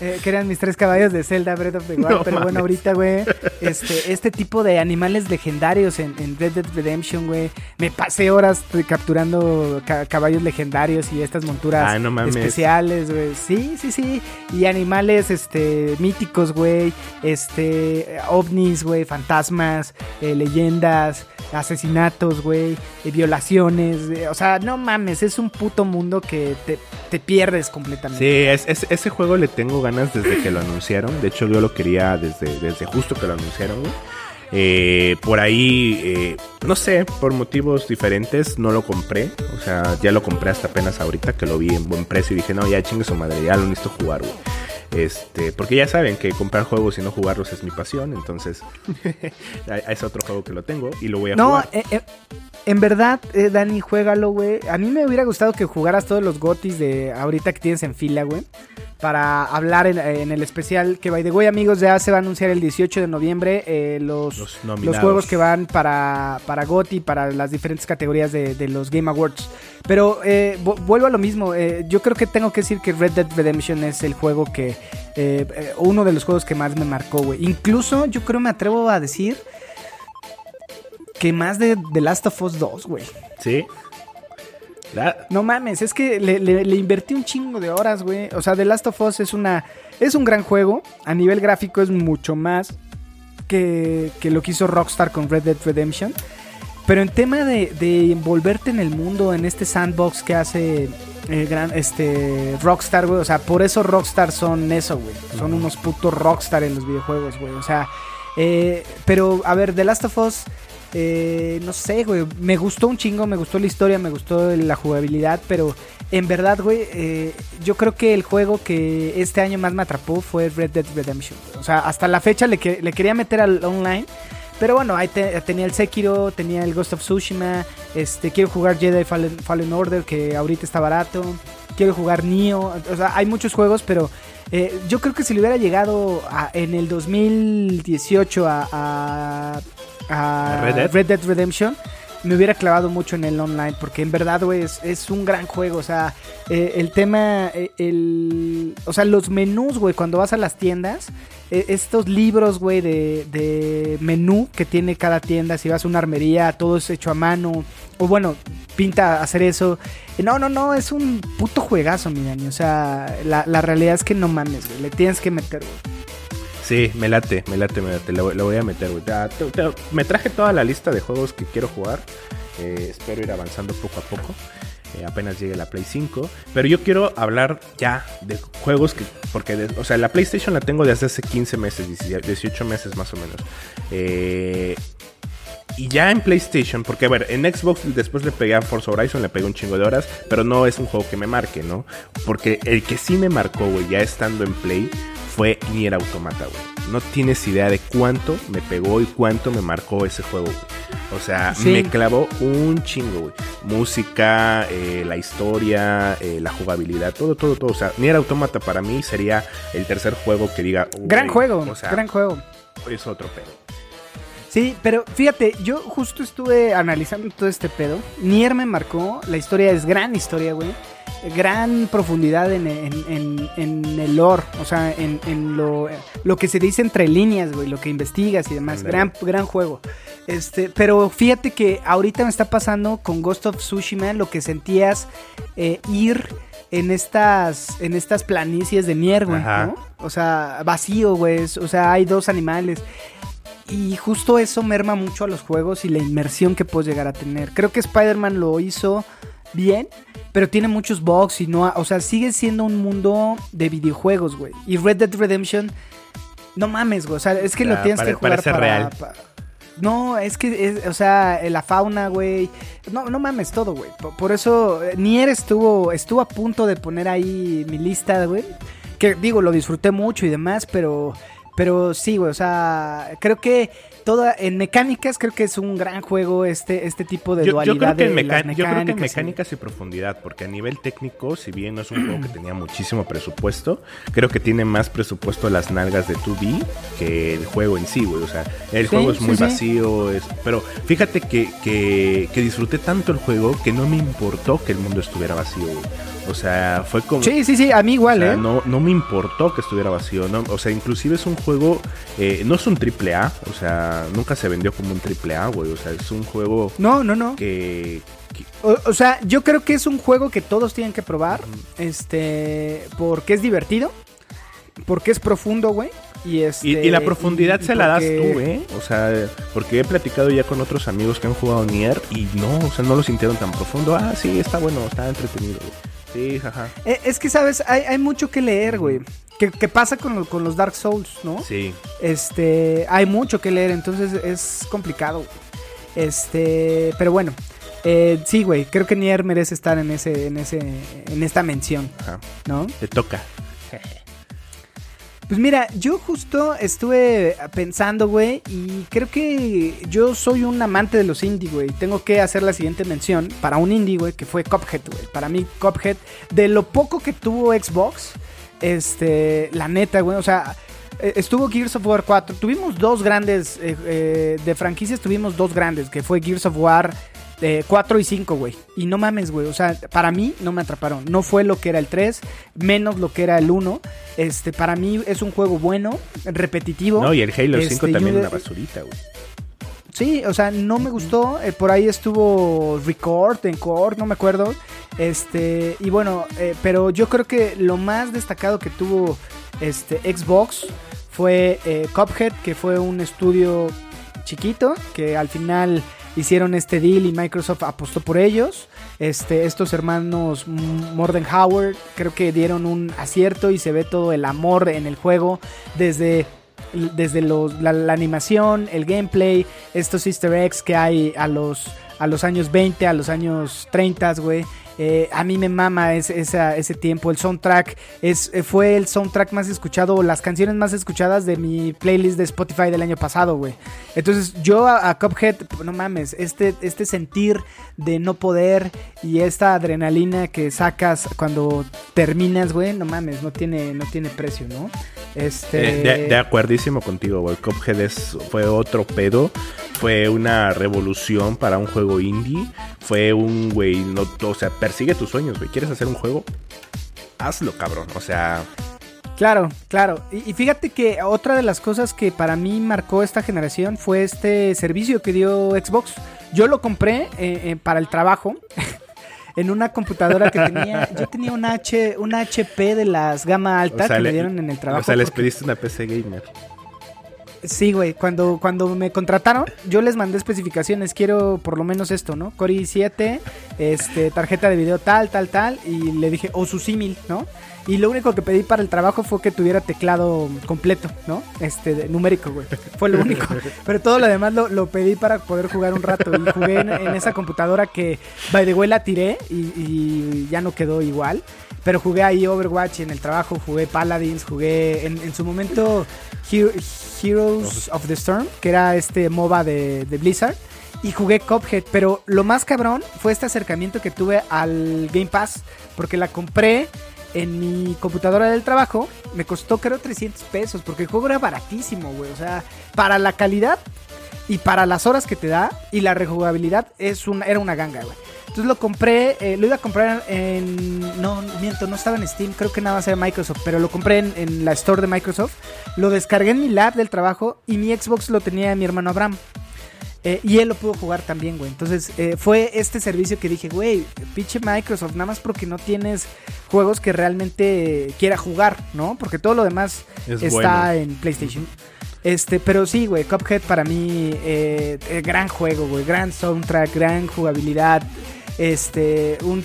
eh, que eran mis tres caballos de Zelda Breath of the Wild. No pero bueno, ahorita, güey, este, este tipo de animales legendarios en, en Red Dead Redemption, güey, me pasé horas capturando ca- caballos legendarios y estas monturas no mames. especiales, güey. Sí, sí, sí. Y animales, este, míticos, güey. Este, ovnis, güey, fantasmas, eh, leyendas, asesinatos, güey, violaciones. o sea, no mames, es un puto mundo que te, te pierdes completamente. Sí, es, es- ese juego le tengo ganas desde que lo anunciaron. De hecho, yo lo quería desde, desde justo que lo anunciaron, güey. Eh, por ahí, eh, no sé, por motivos diferentes no lo compré. O sea, ya lo compré hasta apenas ahorita que lo vi en buen precio y dije, no, ya chingue su madre, ya lo necesito jugar, güey. Este, porque ya saben que comprar juegos y no jugarlos es mi pasión, entonces es otro juego que lo tengo y lo voy a No, jugar. eh, eh, en verdad, eh, Dani, juégalo, güey. A mí me hubiera gustado que jugaras todos los gotis de ahorita que tienes en fila, güey. Para hablar en, en el especial que, by the way, amigos, ya se va a anunciar el 18 de noviembre eh, los, Los juegos que van para, para GOTY, para las diferentes categorías de, de los Game Awards. Pero eh, vu- vuelvo a lo mismo. eh, yo creo que tengo que decir que Red Dead Redemption es el juego que. eh, eh, uno de los juegos que más me marcó, güey. Incluso yo creo me atrevo a decir que más de The Last of Us 2, güey. Sí. La- No mames, es que le, le- le invertí un chingo de horas, güey. O sea, The Last of Us es una. Es un gran juego. A nivel gráfico es mucho más que, que lo que hizo Rockstar con Red Dead Redemption. Pero en tema de, de envolverte en el mundo, en este sandbox que hace el gran, este, Rockstar, güey. O sea, por eso Rockstar son eso, güey. Son unos putos Rockstar en los videojuegos, güey. O sea, eh, pero a ver, The Last of Us eh, no sé, güey, me gustó un chingo, me gustó la historia, me gustó la jugabilidad, pero en verdad, güey, eh, yo creo que el juego que este año más me atrapó fue Red Dead Redemption. O sea, hasta la fecha le, que- le quería meter al online. Pero bueno, ahí te- tenía el Sekiro, tenía el Ghost of Tsushima, este, quiero jugar Jedi Fallen, Order, que ahorita está barato, quiero jugar Nioh, o sea, hay muchos juegos, pero eh, yo creo que si le hubiera llegado en el 2018 a, a- a ¿A Red Dead? Red Dead Redemption, me hubiera clavado mucho en el online, porque en verdad, güey, es, es un gran juego, o sea, eh, el tema, eh, el, o sea, los menús, güey, cuando vas a las tiendas, eh, estos libros, güey, de, de menú que tiene cada tienda, si vas a una armería, todo es hecho a mano, o bueno, pinta hacer eso. No, no, no, es un puto juegazo, mi Dani, o sea, la, la realidad es que no mames, güey, le tienes que meter, güey. Sí, me late, me late, me late. Lo, voy a meter, güey. Te- me traje toda la lista de juegos que quiero jugar. Eh, espero ir avanzando poco a poco. Eh, apenas llegue la Play 5. Pero yo quiero hablar ya de juegos que. Porque, o sea, la PlayStation la tengo desde hace 15 meses, 18 meses más o menos. Eh, y ya en PlayStation, porque a ver, en Xbox después le pegué a Forza Horizon, le pegué un chingo de horas, pero no es un juego que me marque, ¿no? Porque el que sí me marcó, güey, ya estando en Play, fue Nier Automata, güey. No tienes idea de cuánto me pegó y cuánto me marcó ese juego, güey. O sea, Sí. me clavó un chingo, güey. Música, eh, la historia, eh, la jugabilidad, todo, todo, todo. O sea, Nier Automata para mí sería el tercer juego que diga... Gran juego, O sea, gran juego. es otro pedo. Sí, pero fíjate, yo justo estuve analizando todo este pedo. Nier me marcó, la historia es gran historia, güey. Gran profundidad en, en- en- en el lore, o sea, en, lo, lo que se dice entre líneas, güey, lo que investigas y demás. Gran, gran juego. Este, pero fíjate que ahorita me está pasando con Ghost of Tsushima lo que sentías eh, ir en estas, en estas planicies de Nier, güey. O sea, vacío, güey. O sea, hay dos animales. Y justo eso merma mucho a los juegos y la inmersión que puedes llegar a tener. Creo que Spider-Man lo hizo bien, pero tiene muchos bugs y no, ha- o sea, sigue siendo un mundo de videojuegos, güey. Y Red Dead Redemption, no mames, güey, o sea, es que lo Ya, tienes pare- que jugar para, real. pa- no, es que, es- o sea, la fauna, güey. No, no mames todo, güey. Por, por eso, eh, Nier estuvo, estuvo a punto de poner ahí mi lista, güey. Que digo, lo disfruté mucho y demás, pero, pero sí, güey. O sea, creo que toda, en mecánicas, creo que es un gran juego este, este tipo de Yo, yo dualidad creo que en meca- yo creo que en mecánicas y- mecánicas y profundidad, porque a nivel técnico, si bien no es un juego que tenía muchísimo presupuesto, creo que tiene más presupuesto las nalgas de 2D que el juego en sí, güey. O sea, el Sí, juego es sí, muy vacío, es, pero fíjate que, que, que disfruté tanto el juego que no me importó que el mundo estuviera vacío, güey. O sea, fue como... Sí, sí, sí, a mí igual, O sea, ¿eh? no, no me importó que estuviera vacío, ¿no? O sea, inclusive es un juego, eh, no es un triple A, o sea, nunca se vendió como un triple A, güey. O sea, es un juego No, no, no. que, que- O, o sea, yo creo que es un juego que todos tienen que probar. Este. Porque es divertido. Porque es profundo, güey. Y, este, Y, y la profundidad y- y se la das tú, ¿eh? O sea, porque he platicado ya con otros amigos que han jugado Nier y no, o sea, no lo sintieron tan profundo. Ah, sí, está bueno, está entretenido. güey. Sí, jaja. Eh, Es que, ¿sabes? Hay, hay mucho que leer, güey. ¿Qué, qué pasa con, lo- con los Dark Souls, no? Sí. Este. Hay mucho que leer, entonces es complicado. güey. Este. Pero bueno. eh, sí, güey. Creo que Nier merece estar en ese. En ese. En esta mención, Ajá. ¿no? Te toca. Pues mira, yo justo estuve pensando, güey, y creo que yo soy un amante de los indie, güey. Tengo que hacer la siguiente mención para un indie, güey, que fue Cuphead, güey. Para mí, Cuphead, de lo poco que tuvo Xbox, este, la neta, güey, o sea, eh, estuvo Gears of War 4. Tuvimos dos grandes, eh, eh, de franquicias tuvimos dos grandes, que fue Gears of War eh, 4 y 5, güey. Y no mames, güey. O sea, para mí no me atraparon. No fue lo que era el 3, menos lo que era el 1. Este, para mí es un juego bueno, repetitivo. No, y el Halo Este, 5 y también un- una basurita, güey. Sí, o sea, no me gustó. eh, por ahí estuvo Record, Encore, no me acuerdo. Este, y bueno, eh, pero yo creo que lo más destacado que tuvo este Xbox fue eh, Cuphead, que fue un estudio chiquito, que al final hicieron este deal y Microsoft apostó por ellos. Este, estos hermanos Mordenhauer creo que dieron un acierto y se ve todo el amor en el juego desde desde la animación, el gameplay, estos easter eggs que hay a los, a los años 20, a los años 30, güey. Eh, a mí me mama ese, ese tiempo. El soundtrack es, eh, fue el soundtrack más escuchado, las canciones más escuchadas de mi playlist de Spotify del año pasado, güey. Entonces yo a, a Cuphead, no mames, este, este sentir de no poder y esta adrenalina que sacas cuando terminas, güey, no mames, no tiene, no tiene precio, ¿no? Este... Eh, de, de contigo, güey. Cuphead fue otro pedo. Fue una revolución para un juego indie. Fue un, güey, no, o sea, persigue tus sueños, güey. ¿Quieres hacer un juego? Hazlo, cabrón. O sea, Claro, claro. Y, y fíjate que otra de las cosas que para mí marcó esta generación fue este servicio que dio Xbox. Yo lo compré eh, eh, para el trabajo. En una computadora que tenía, yo tenía una H, una HP de las gama alta o sea, que le- me dieron en el trabajo. O sea, les porque- pediste una PC gamer. Sí, güey, cuando, cuando me contrataron, yo les mandé especificaciones, quiero por lo menos esto, ¿no? Core i7, este, tarjeta de video tal, tal, tal, y le dije, o su símil, ¿no? Y lo único que pedí para el trabajo fue que tuviera teclado completo, ¿no? Este, numérico, güey. Fue lo único. Pero todo lo demás lo, lo pedí para poder jugar un rato. Y jugué en, en esa computadora que, by the way, la tiré y, y ya no quedó igual. Pero jugué ahí Overwatch en el trabajo, jugué Paladins, jugué en, en su momento Hero- Heroes of the Storm, que era este MOBA de, de Blizzard. Y jugué Cuphead, pero lo más cabrón fue este acercamiento que tuve al Game Pass, porque la compré en mi computadora del trabajo. Me costó creo 300 pesos, porque el juego era baratísimo, güey. O sea, para la calidad y para las horas que te da y la rejugabilidad es una, era una ganga, güey. Entonces lo compré, eh, lo iba a comprar en... No, miento, no estaba en Steam, creo que nada más era Microsoft, pero lo compré en, en la store de Microsoft. Lo descargué en mi lab del trabajo y mi Xbox lo tenía mi hermano Abraham. Eh, y él lo pudo jugar también, güey. Entonces eh, fue este servicio que dije, güey, pinche Microsoft, nada más porque no tienes juegos que realmente quiera jugar, ¿no? Porque todo lo demás Es está bueno. en PlayStation. Este, pero sí, güey, Cuphead para mí, eh, gran juego, güey, gran soundtrack, gran jugabilidad, este, un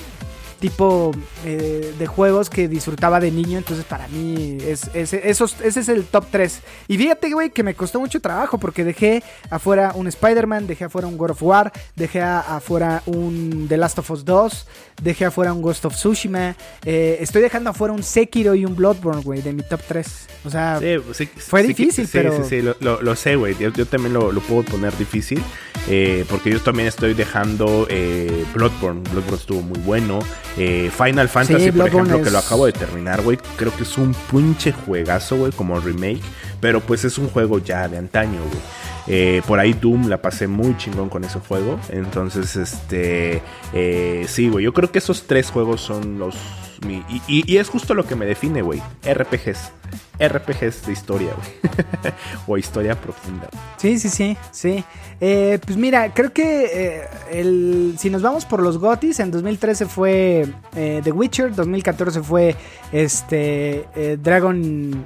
tipo eh, de juegos que disfrutaba de niño, entonces para mí es, es- esos, ese es el top 3. Y fíjate, güey, que me costó mucho trabajo porque dejé afuera un Spider-Man, dejé afuera un God of War, dejé afuera un The Last of Us 2, dejé afuera un Ghost of Tsushima, eh, estoy dejando afuera un Sekiro y un Bloodborne, güey, de mi top 3. O sea, Sí, sí, Fue sí, difícil, sí, pero- Sí, sí, lo, lo- lo sé, güey. Yo, yo también lo, lo puedo poner difícil. eh, porque yo también estoy dejando Bloodborne. Bloodborne estuvo muy bueno. Eh, Final Fantasy, por ejemplo, que lo acabo de terminar, güey. Creo que es un pinche juegazo, güey, como remake. Pero pues es un juego ya de antaño, güey. Eh, por ahí Doom la pasé muy chingón con ese juego. Entonces, este. eh, sí, güey. Yo creo que esos tres juegos son los. mi- y, y- y es justo lo que me define, güey. RPGs. RPGs de historia, güey. o historia profunda. Sí, sí, sí, sí. Eh, pues mira, creo que eh, el, si nos vamos por los GOTYs, en 2013 fue eh, The Witcher, 2014 fue este Dragon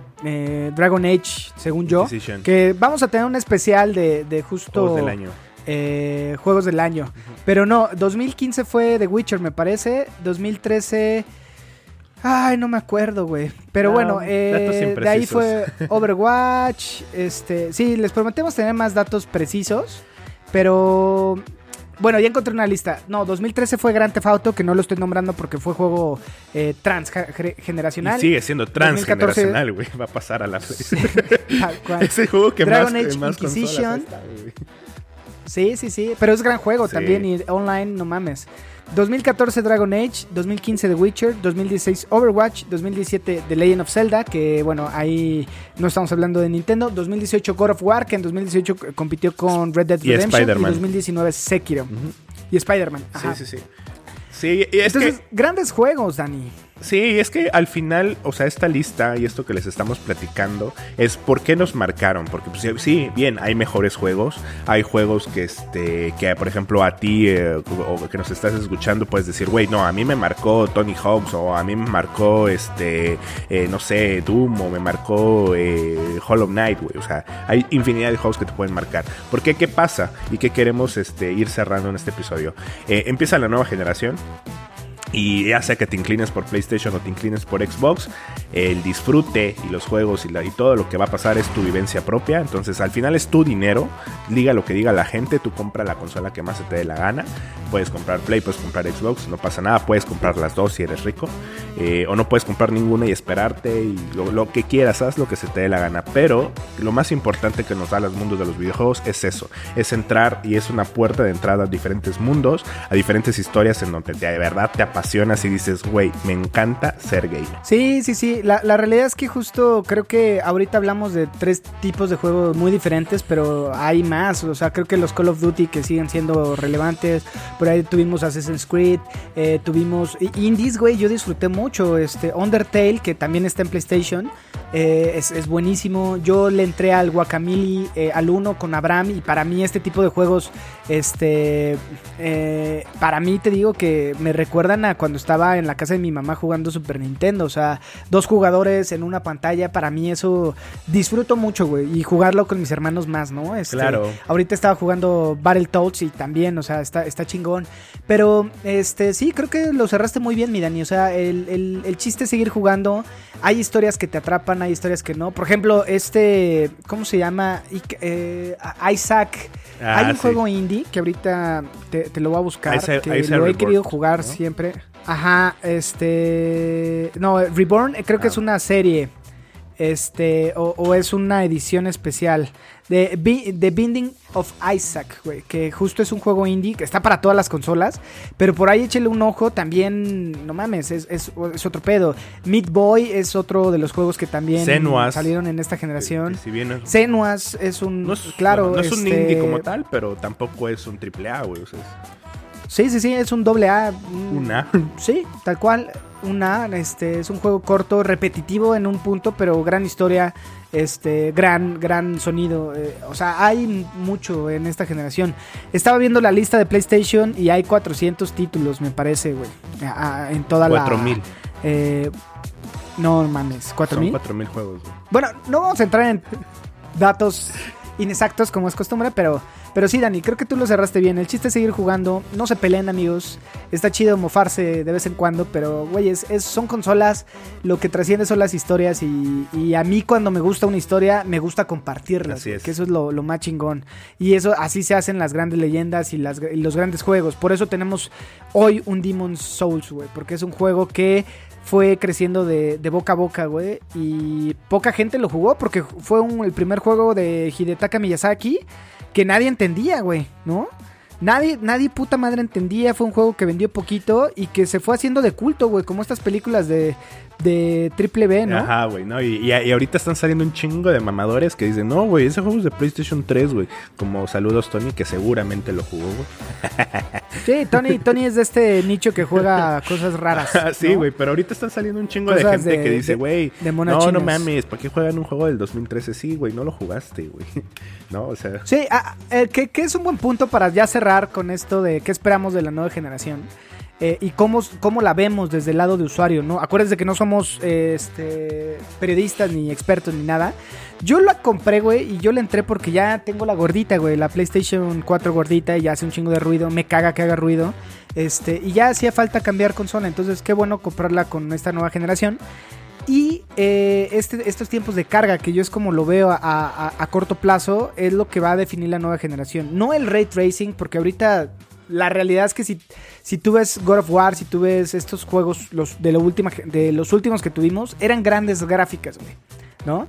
Dragon Age, según yo. Que vamos a tener un especial de, de justo Juegos del año. eh, juegos del año. Pero no, 2015 fue The Witcher, me parece. 2013. Ay, no me acuerdo, güey. Pero No, bueno, eh, de ahí fue Overwatch. Este, sí, les prometemos tener más datos precisos. Pero bueno, ya encontré una lista. No, 2013 fue Grand Theft Auto, que no lo estoy nombrando porque fue juego eh, transgeneracional. Y sigue siendo 2014. transgeneracional, güey. Va a pasar a la Tal cual. Es el juego que Dragon más, Age más Inquisition. está. Sí, sí, sí. Pero es gran juego Sí. también y online, no mames. 2014 Dragon Age, 2015 The Witcher, 2016 Overwatch, 2017 The Legend of Zelda, que bueno, ahí no estamos hablando de Nintendo, 2018 God of War, que en 2018 compitió con Red Dead Y Redemption, y, Spider-Man. 2019 Sekiro. Y Spider-Man. Sí, sí, sí. Sí, y es Entonces, que, grandes juegos, Dani. Sí, es que al final, o sea, esta lista y esto que les estamos platicando es por qué nos marcaron. Porque, pues, sí, bien, hay mejores juegos. Hay juegos que, este, que por ejemplo, a ti eh, o que nos estás escuchando, puedes decir, güey, no, a mí me marcó Tony Hawk's o a mí me marcó, este, eh, no sé, Doom o me marcó eh, Hollow Knight, güey. O sea, hay infinidad de juegos que te pueden marcar. ¿Por qué? ¿Qué pasa? ¿Y qué queremos este, ir cerrando en este episodio? Eh, empieza la nueva generación. Y ya que te inclines por PlayStation o te inclines por Xbox, el disfrute y los juegos y, la- y todo lo que va a pasar es tu vivencia propia. Entonces al final es tu dinero, diga lo que diga la gente, tú compra la consola que más se te dé la gana. Puedes comprar Play, puedes comprar Xbox, no pasa nada, puedes comprar las dos si eres rico. Eh, o no puedes comprar ninguna y esperarte y lo, lo que quieras, haz lo que se te dé la gana. Pero lo más importante que nos da los mundos de los videojuegos es eso, es entrar y es una puerta de entrada a diferentes mundos, a diferentes historias en donde de verdad te apasionas y dices, güey, me encanta ser gamer. Sí, sí, sí. La, realidad es que justo creo que ahorita hablamos de tres tipos de juegos muy diferentes, pero hay más. O sea, creo que los Call of Duty que siguen siendo relevantes. Por ahí tuvimos Assassin's Creed, eh, tuvimos Indies, güey. Yo disfruté mucho. Este Undertale, que también está en PlayStation. eh, es, buenísimo. Yo le entré al Guacamole, eh, al 1 con Abraham. Y para mí, este tipo de juegos, este. eh, para mí, te digo que me recuerdan a cuando estaba en la casa de mi mamá jugando Super Nintendo. O sea, dos jugadores en una pantalla. Para mí, eso disfruto mucho, güey. Y jugarlo con mis hermanos más, ¿no? Este, Claro. Ahorita estaba jugando Battletoads y también, o sea, está, está chingón. Pero, este, sí, creo que lo cerraste muy bien, mi Dani. O sea, el, el- el chiste es seguir jugando. Hay historias que te atrapan, hay historias que no. Por ejemplo, este, ¿cómo se llama? Eh, Isaac. Ah, hay un sí. juego indie que ahorita te, te lo voy a buscar. Isaac- que Isaac lo he querido jugar ¿no? siempre. Ajá, este. No, Reborn eh, creo que Ah. es una serie. Este, o, o es una edición especial de The Binding of Isaac, güey, que justo es un juego indie que está para todas las consolas, pero por ahí échele un ojo, también, no mames, es, es- es otro pedo. Meat Boy es otro de los juegos que también Senua's. salieron en esta generación. Si bien es- Senuas es un, no es, claro, no es un este, indie como tal, pero tampoco es un triple A, güey. o sea, es- Sí, sí, sí, es un doble A. un- Un A. Sí, tal cual. Un A, este, es un juego corto, repetitivo en un punto, pero gran historia, este, gran, gran sonido. eh, o sea, hay mucho en esta generación. Estaba viendo la lista de PlayStation y hay 400 títulos, me parece, güey. En toda la... 4000. Eh, no mames, Son 4000. 4000 juegos, güey. Bueno, no vamos a entrar en datos inexactos como es costumbre, pero, pero sí, Dani, creo que tú lo cerraste bien. El chiste es seguir jugando, no se peleen, amigos. Está chido mofarse de vez en cuando, pero, güey, es, es- son consolas, lo que trasciende son las historias y, y a mí cuando me gusta una historia, me gusta compartirlas, Así es. que eso es lo, lo más chingón. Y eso, así se hacen las grandes leyendas y, las, y los grandes juegos. Por eso tenemos hoy un Demon's Souls, güey, porque es un juego que fue creciendo de, de boca a boca, güey. Y poca gente lo jugó porque fue un- el primer juego de Hidetaka Miyazaki que nadie entendía, güey, ¿no? Nadie, nadie puta madre entendía, fue un juego que vendió poquito y que se fue haciendo de culto, güey, como estas películas de, de Triple B, ¿no? Ajá, güey, ¿no? Y, y- y ahorita están saliendo un chingo de mamadores que dicen, no, güey, ese juego es de PlayStation 3, güey. Como saludos, Tony, que seguramente lo jugó, güey. Sí, Tony, Tony es de este nicho que juega cosas raras. sí, ¿no? güey, pero ahorita están saliendo un chingo de gente de- que dice, güey, no, no mames, ¿para qué juegan un juego del 2013? Sí, güey, no lo jugaste, güey. No, o sea, Sí, ah, eh, que, que es un buen punto para ya cerrar con esto de qué esperamos de la nueva generación. Eh, y cómo, cómo la vemos desde el lado de usuario, ¿no? Acuérdense que no somos eh, este, periodistas ni expertos ni nada. Yo la compré, güey, y yo la entré porque ya tengo la gordita, güey, la PlayStation 4 gordita y ya hace un chingo de ruido, me caga que haga ruido. Este, y ya hacía falta cambiar consola, entonces qué bueno comprarla con esta nueva generación. Y eh, este- estos tiempos de carga, que yo es como lo veo a, a- a corto plazo, es lo que va a definir la nueva generación. No el ray tracing, porque ahorita la realidad es que si, si tú ves God of War, si tú ves estos juegos los, de, la última, ge- de los últimos que tuvimos, eran grandes gráficas, güey. ¿No?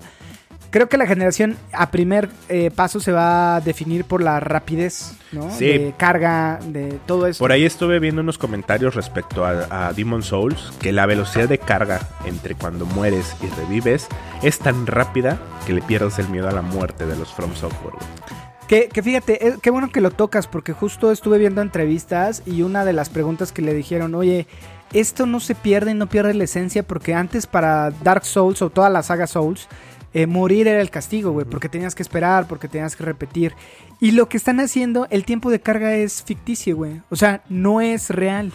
Creo que la generación a primer eh, paso se va a definir por la rapidez, ¿no? Sí. De carga, de todo eso. por ahí estuve viendo unos comentarios respecto a, a Demon Souls, que la velocidad de carga entre cuando mueres y revives es tan rápida que le pierdes el miedo a la muerte de los From Software, güey. Que, que fíjate, qué bueno que lo tocas, porque justo estuve viendo entrevistas y una de las preguntas que le dijeron, oye, esto no se pierde y no pierde la esencia, porque antes para Dark Souls o toda la saga Souls, eh, morir era el castigo, güey, porque tenías que esperar, porque tenías que repetir. Y lo que están haciendo, el tiempo de carga es ficticio, güey. O sea, no es real.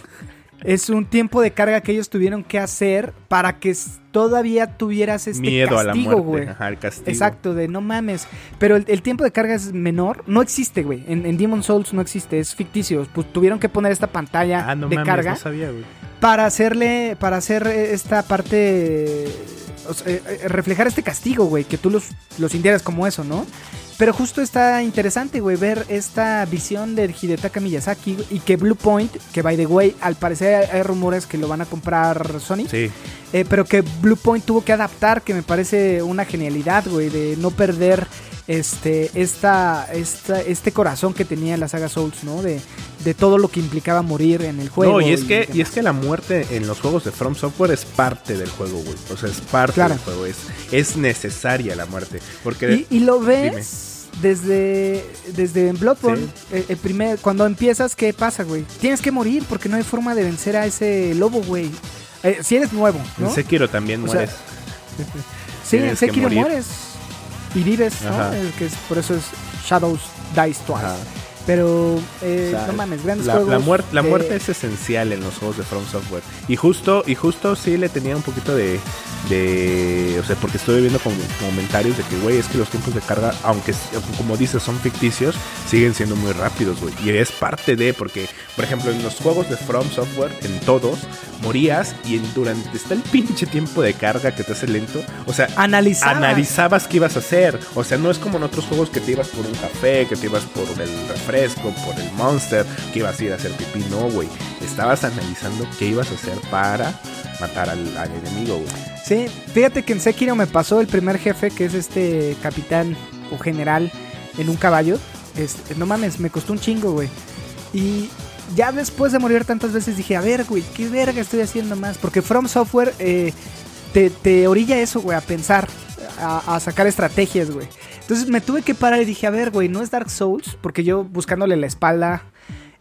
Es un tiempo de carga que ellos tuvieron que hacer para que todavía tuvieras este Miedo a la castigo, muerte, güey. ajá, el castigo. Exacto, de no mames. Pero el, el tiempo de carga es menor. No existe, güey. En, en Demon Souls no existe, es ficticio. Pues tuvieron que poner esta pantalla Ah, no de mames, carga no sabía, güey. para hacerle, para hacer esta parte. o sea, eh, eh, reflejar este castigo, güey, que tú los, los sintieras como eso, ¿no? Pero justo está interesante, güey, ver esta visión de Hidetaka Miyazaki y que Blue Point, que by the way, al parecer hay, rumores que lo van a comprar Sony, Sí. eh, pero que Blue Point tuvo que adaptar, que me parece una genialidad, güey, de no perder este, esta, esta, este corazón que tenía la saga Souls, ¿no? De, de todo lo que implicaba morir en el juego. no, y es, que, y es que la muerte en los juegos de From Software es parte del juego, güey. O sea, es parte Claro. del juego. Es, es necesaria la muerte. Porque Y, y lo ves desde, desde Bloodborne. Sí. eh, el primer, cuando empiezas, ¿qué pasa, güey? Tienes que morir porque no hay forma de vencer a ese lobo, güey. Eh, si eres nuevo, ¿no? en Sekiro también O sea, mueres. Sí, en Sekiro mueres y vives. Eh, que es, por eso es Shadows Dice Twice. Ajá. Pero, eh, O sea, no mames, grandes la, juegos. la muerte, la muerte es esencial en los juegos de From Software. Y justo, y justo sí le tenía un poquito de. de o sea, porque estuve viendo como comentarios de que, güey, es que los tiempos de carga, aunque como dices son ficticios, siguen siendo muy rápidos, güey. Y es parte de, porque, por ejemplo, en los juegos de From Software, en todos, morías y en- durante está el pinche tiempo de carga que te hace lento. O sea, Analizabas. analizabas qué ibas a hacer. O sea, no es como en otros juegos que te ibas por un café, que te ibas por el refresco, por el monster, que ibas a ir a hacer pipí. No, güey. Estabas analizando qué ibas a hacer para matar al, enemigo, güey. Sí, fíjate que en Sekiro me pasó el primer jefe, que es este capitán o general en un caballo. Este, no mames, me costó un chingo, güey. Y ya después de morir tantas veces dije, a ver, güey, ¿qué verga estoy haciendo más? Porque From Software eh, te, te orilla eso, güey, a pensar, a, a sacar estrategias, güey. Entonces me tuve que parar y dije, a ver, güey, no es Dark Souls, porque yo buscándole la espalda.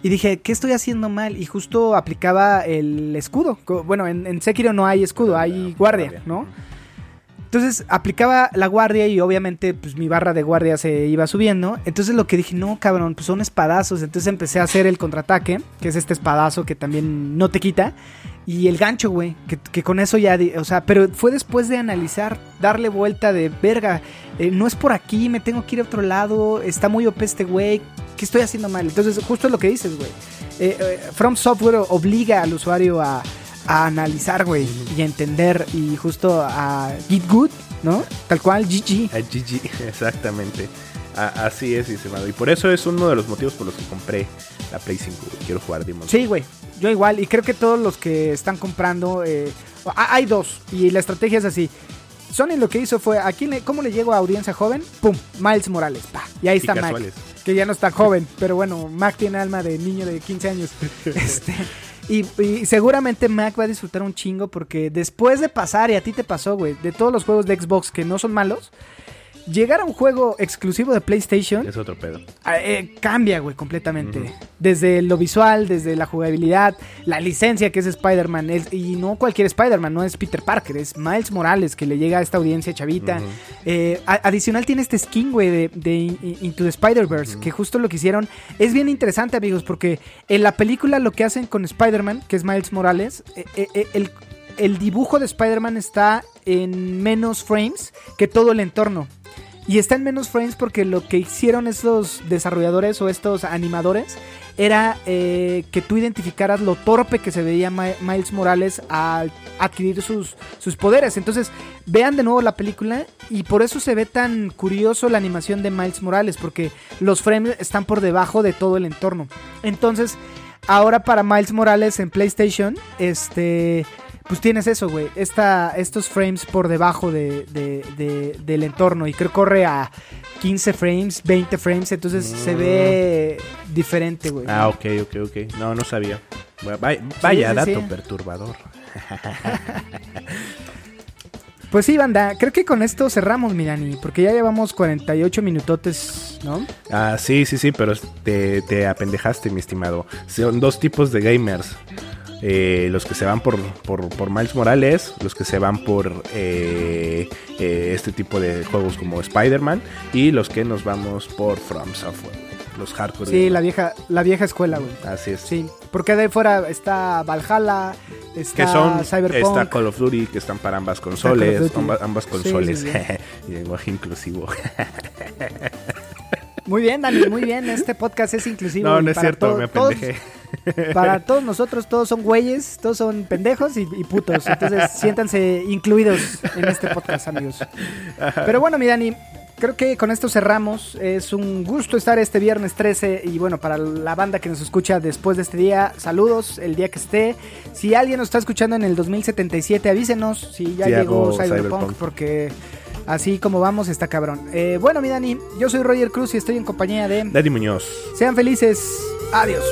Y dije, ¿qué estoy haciendo mal? Y justo aplicaba el escudo. Bueno, en, en Sekiro no hay escudo, hay guardia, ¿no? Entonces aplicaba la guardia y obviamente pues mi barra de guardia se iba subiendo. Entonces lo que dije, no cabrón, pues son espadazos. Entonces empecé a hacer el contraataque, que es este espadazo que también no te quita. Y el gancho, güey, que, que con eso ya, o sea, pero fue después de analizar, darle vuelta de verga. eh, no es por aquí, me tengo que ir a otro lado, está muy OP este güey, ¿qué estoy haciendo mal? Entonces justo es lo que dices, güey. Eh, eh, From Software obliga al usuario a, a analizar, güey, y a entender y justo a Git Good, ¿no? Tal cual, GG. A GG, exactamente. A- así es, estimado. Y por eso es uno de los motivos por los que compré la Play 5. güey. Quiero jugar Demon Sí, güey, yo igual, y creo que todos los que están comprando, eh, ha- hay dos, y la estrategia es así. Sony lo que hizo fue, ¿a quién le- ¿cómo le llego a audiencia joven? ¡Pum! Miles Morales, pa. Y ahí Y está Mac, casuales. que ya no está joven, pero bueno, Mac tiene alma de niño de 15 años. Este, y, y seguramente Mac va a disfrutar un chingo porque después de pasar, y a ti te pasó, güey, de todos los juegos de Xbox que no son malos, llegar a un juego exclusivo de PlayStation Es otro pedo. Ah, eh, cambia, güey, completamente. Desde lo visual, desde la jugabilidad, la licencia que es Spider-Man. Y no cualquier Spider-Man, no es Peter Parker, es Miles Morales que le llega a esta audiencia chavita. Eh, adicional tiene este skin, güey, de, de In- Into the Spider-Verse, que justo lo que hicieron. Es bien interesante, amigos, porque en la película lo que hacen con Spider-Man, que es Miles Morales, eh, el, el dibujo de Spider-Man está en menos frames que todo el entorno. Y está en menos frames porque lo que hicieron estos desarrolladores o estos animadores era eh, que tú identificaras lo torpe que se veía Mi- Miles Morales al adquirir sus, sus poderes. Entonces, vean de nuevo la película y por eso se ve tan curioso la animación de Miles Morales, porque los frames están por debajo de todo el entorno. Entonces, ahora para Miles Morales en PlayStation, este pues tienes eso, güey. Esta, estos frames por debajo de, de- de- del entorno. Y creo que corre a 15 frames, 20 frames. Entonces se ve diferente, güey. Ah, ok, ok, ok. No, no sabía. Vaya, sí, dato sí. perturbador. Pues sí, banda. Creo que con esto cerramos, Mirani. Porque ya llevamos 48 minutotes, ¿no? Ah, sí, sí, sí, pero te, te apendejaste, mi estimado. Son dos tipos de gamers. Eh, los que se van por, por, por Miles Morales, los que se van por eh, eh, este tipo de juegos como Spider-Man y los que nos vamos por From Software, los hardcore. Sí, la vieja, la vieja escuela, güey. Así es. Sí, porque de ahí fuera está Valhalla, está Que son, Cyberpunk. está Call of Duty, que están para ambas consoles, ambas Sí, consoles, sí, lenguaje inclusivo. Muy bien, Dani, muy bien. Este podcast es inclusivo. No, no es cierto, to- me todos- apendejé. Para todos nosotros, todos son güeyes, todos son pendejos y, y putos. Entonces, siéntanse incluidos en este podcast, amigos. Pero bueno, mi Dani, creo que con esto cerramos. Es un gusto estar este viernes 13. Y bueno, para la banda que nos escucha después de este día, saludos el día que esté. Si alguien nos está escuchando en el 2077, avísenos si ya Sí, llegó Cyberpunk, Cyberpunk. porque así como vamos está cabrón. Eh, bueno, mi Dani, yo soy Roger Cruz y estoy en compañía de... Daddy Muñoz. Sean felices. Adiós.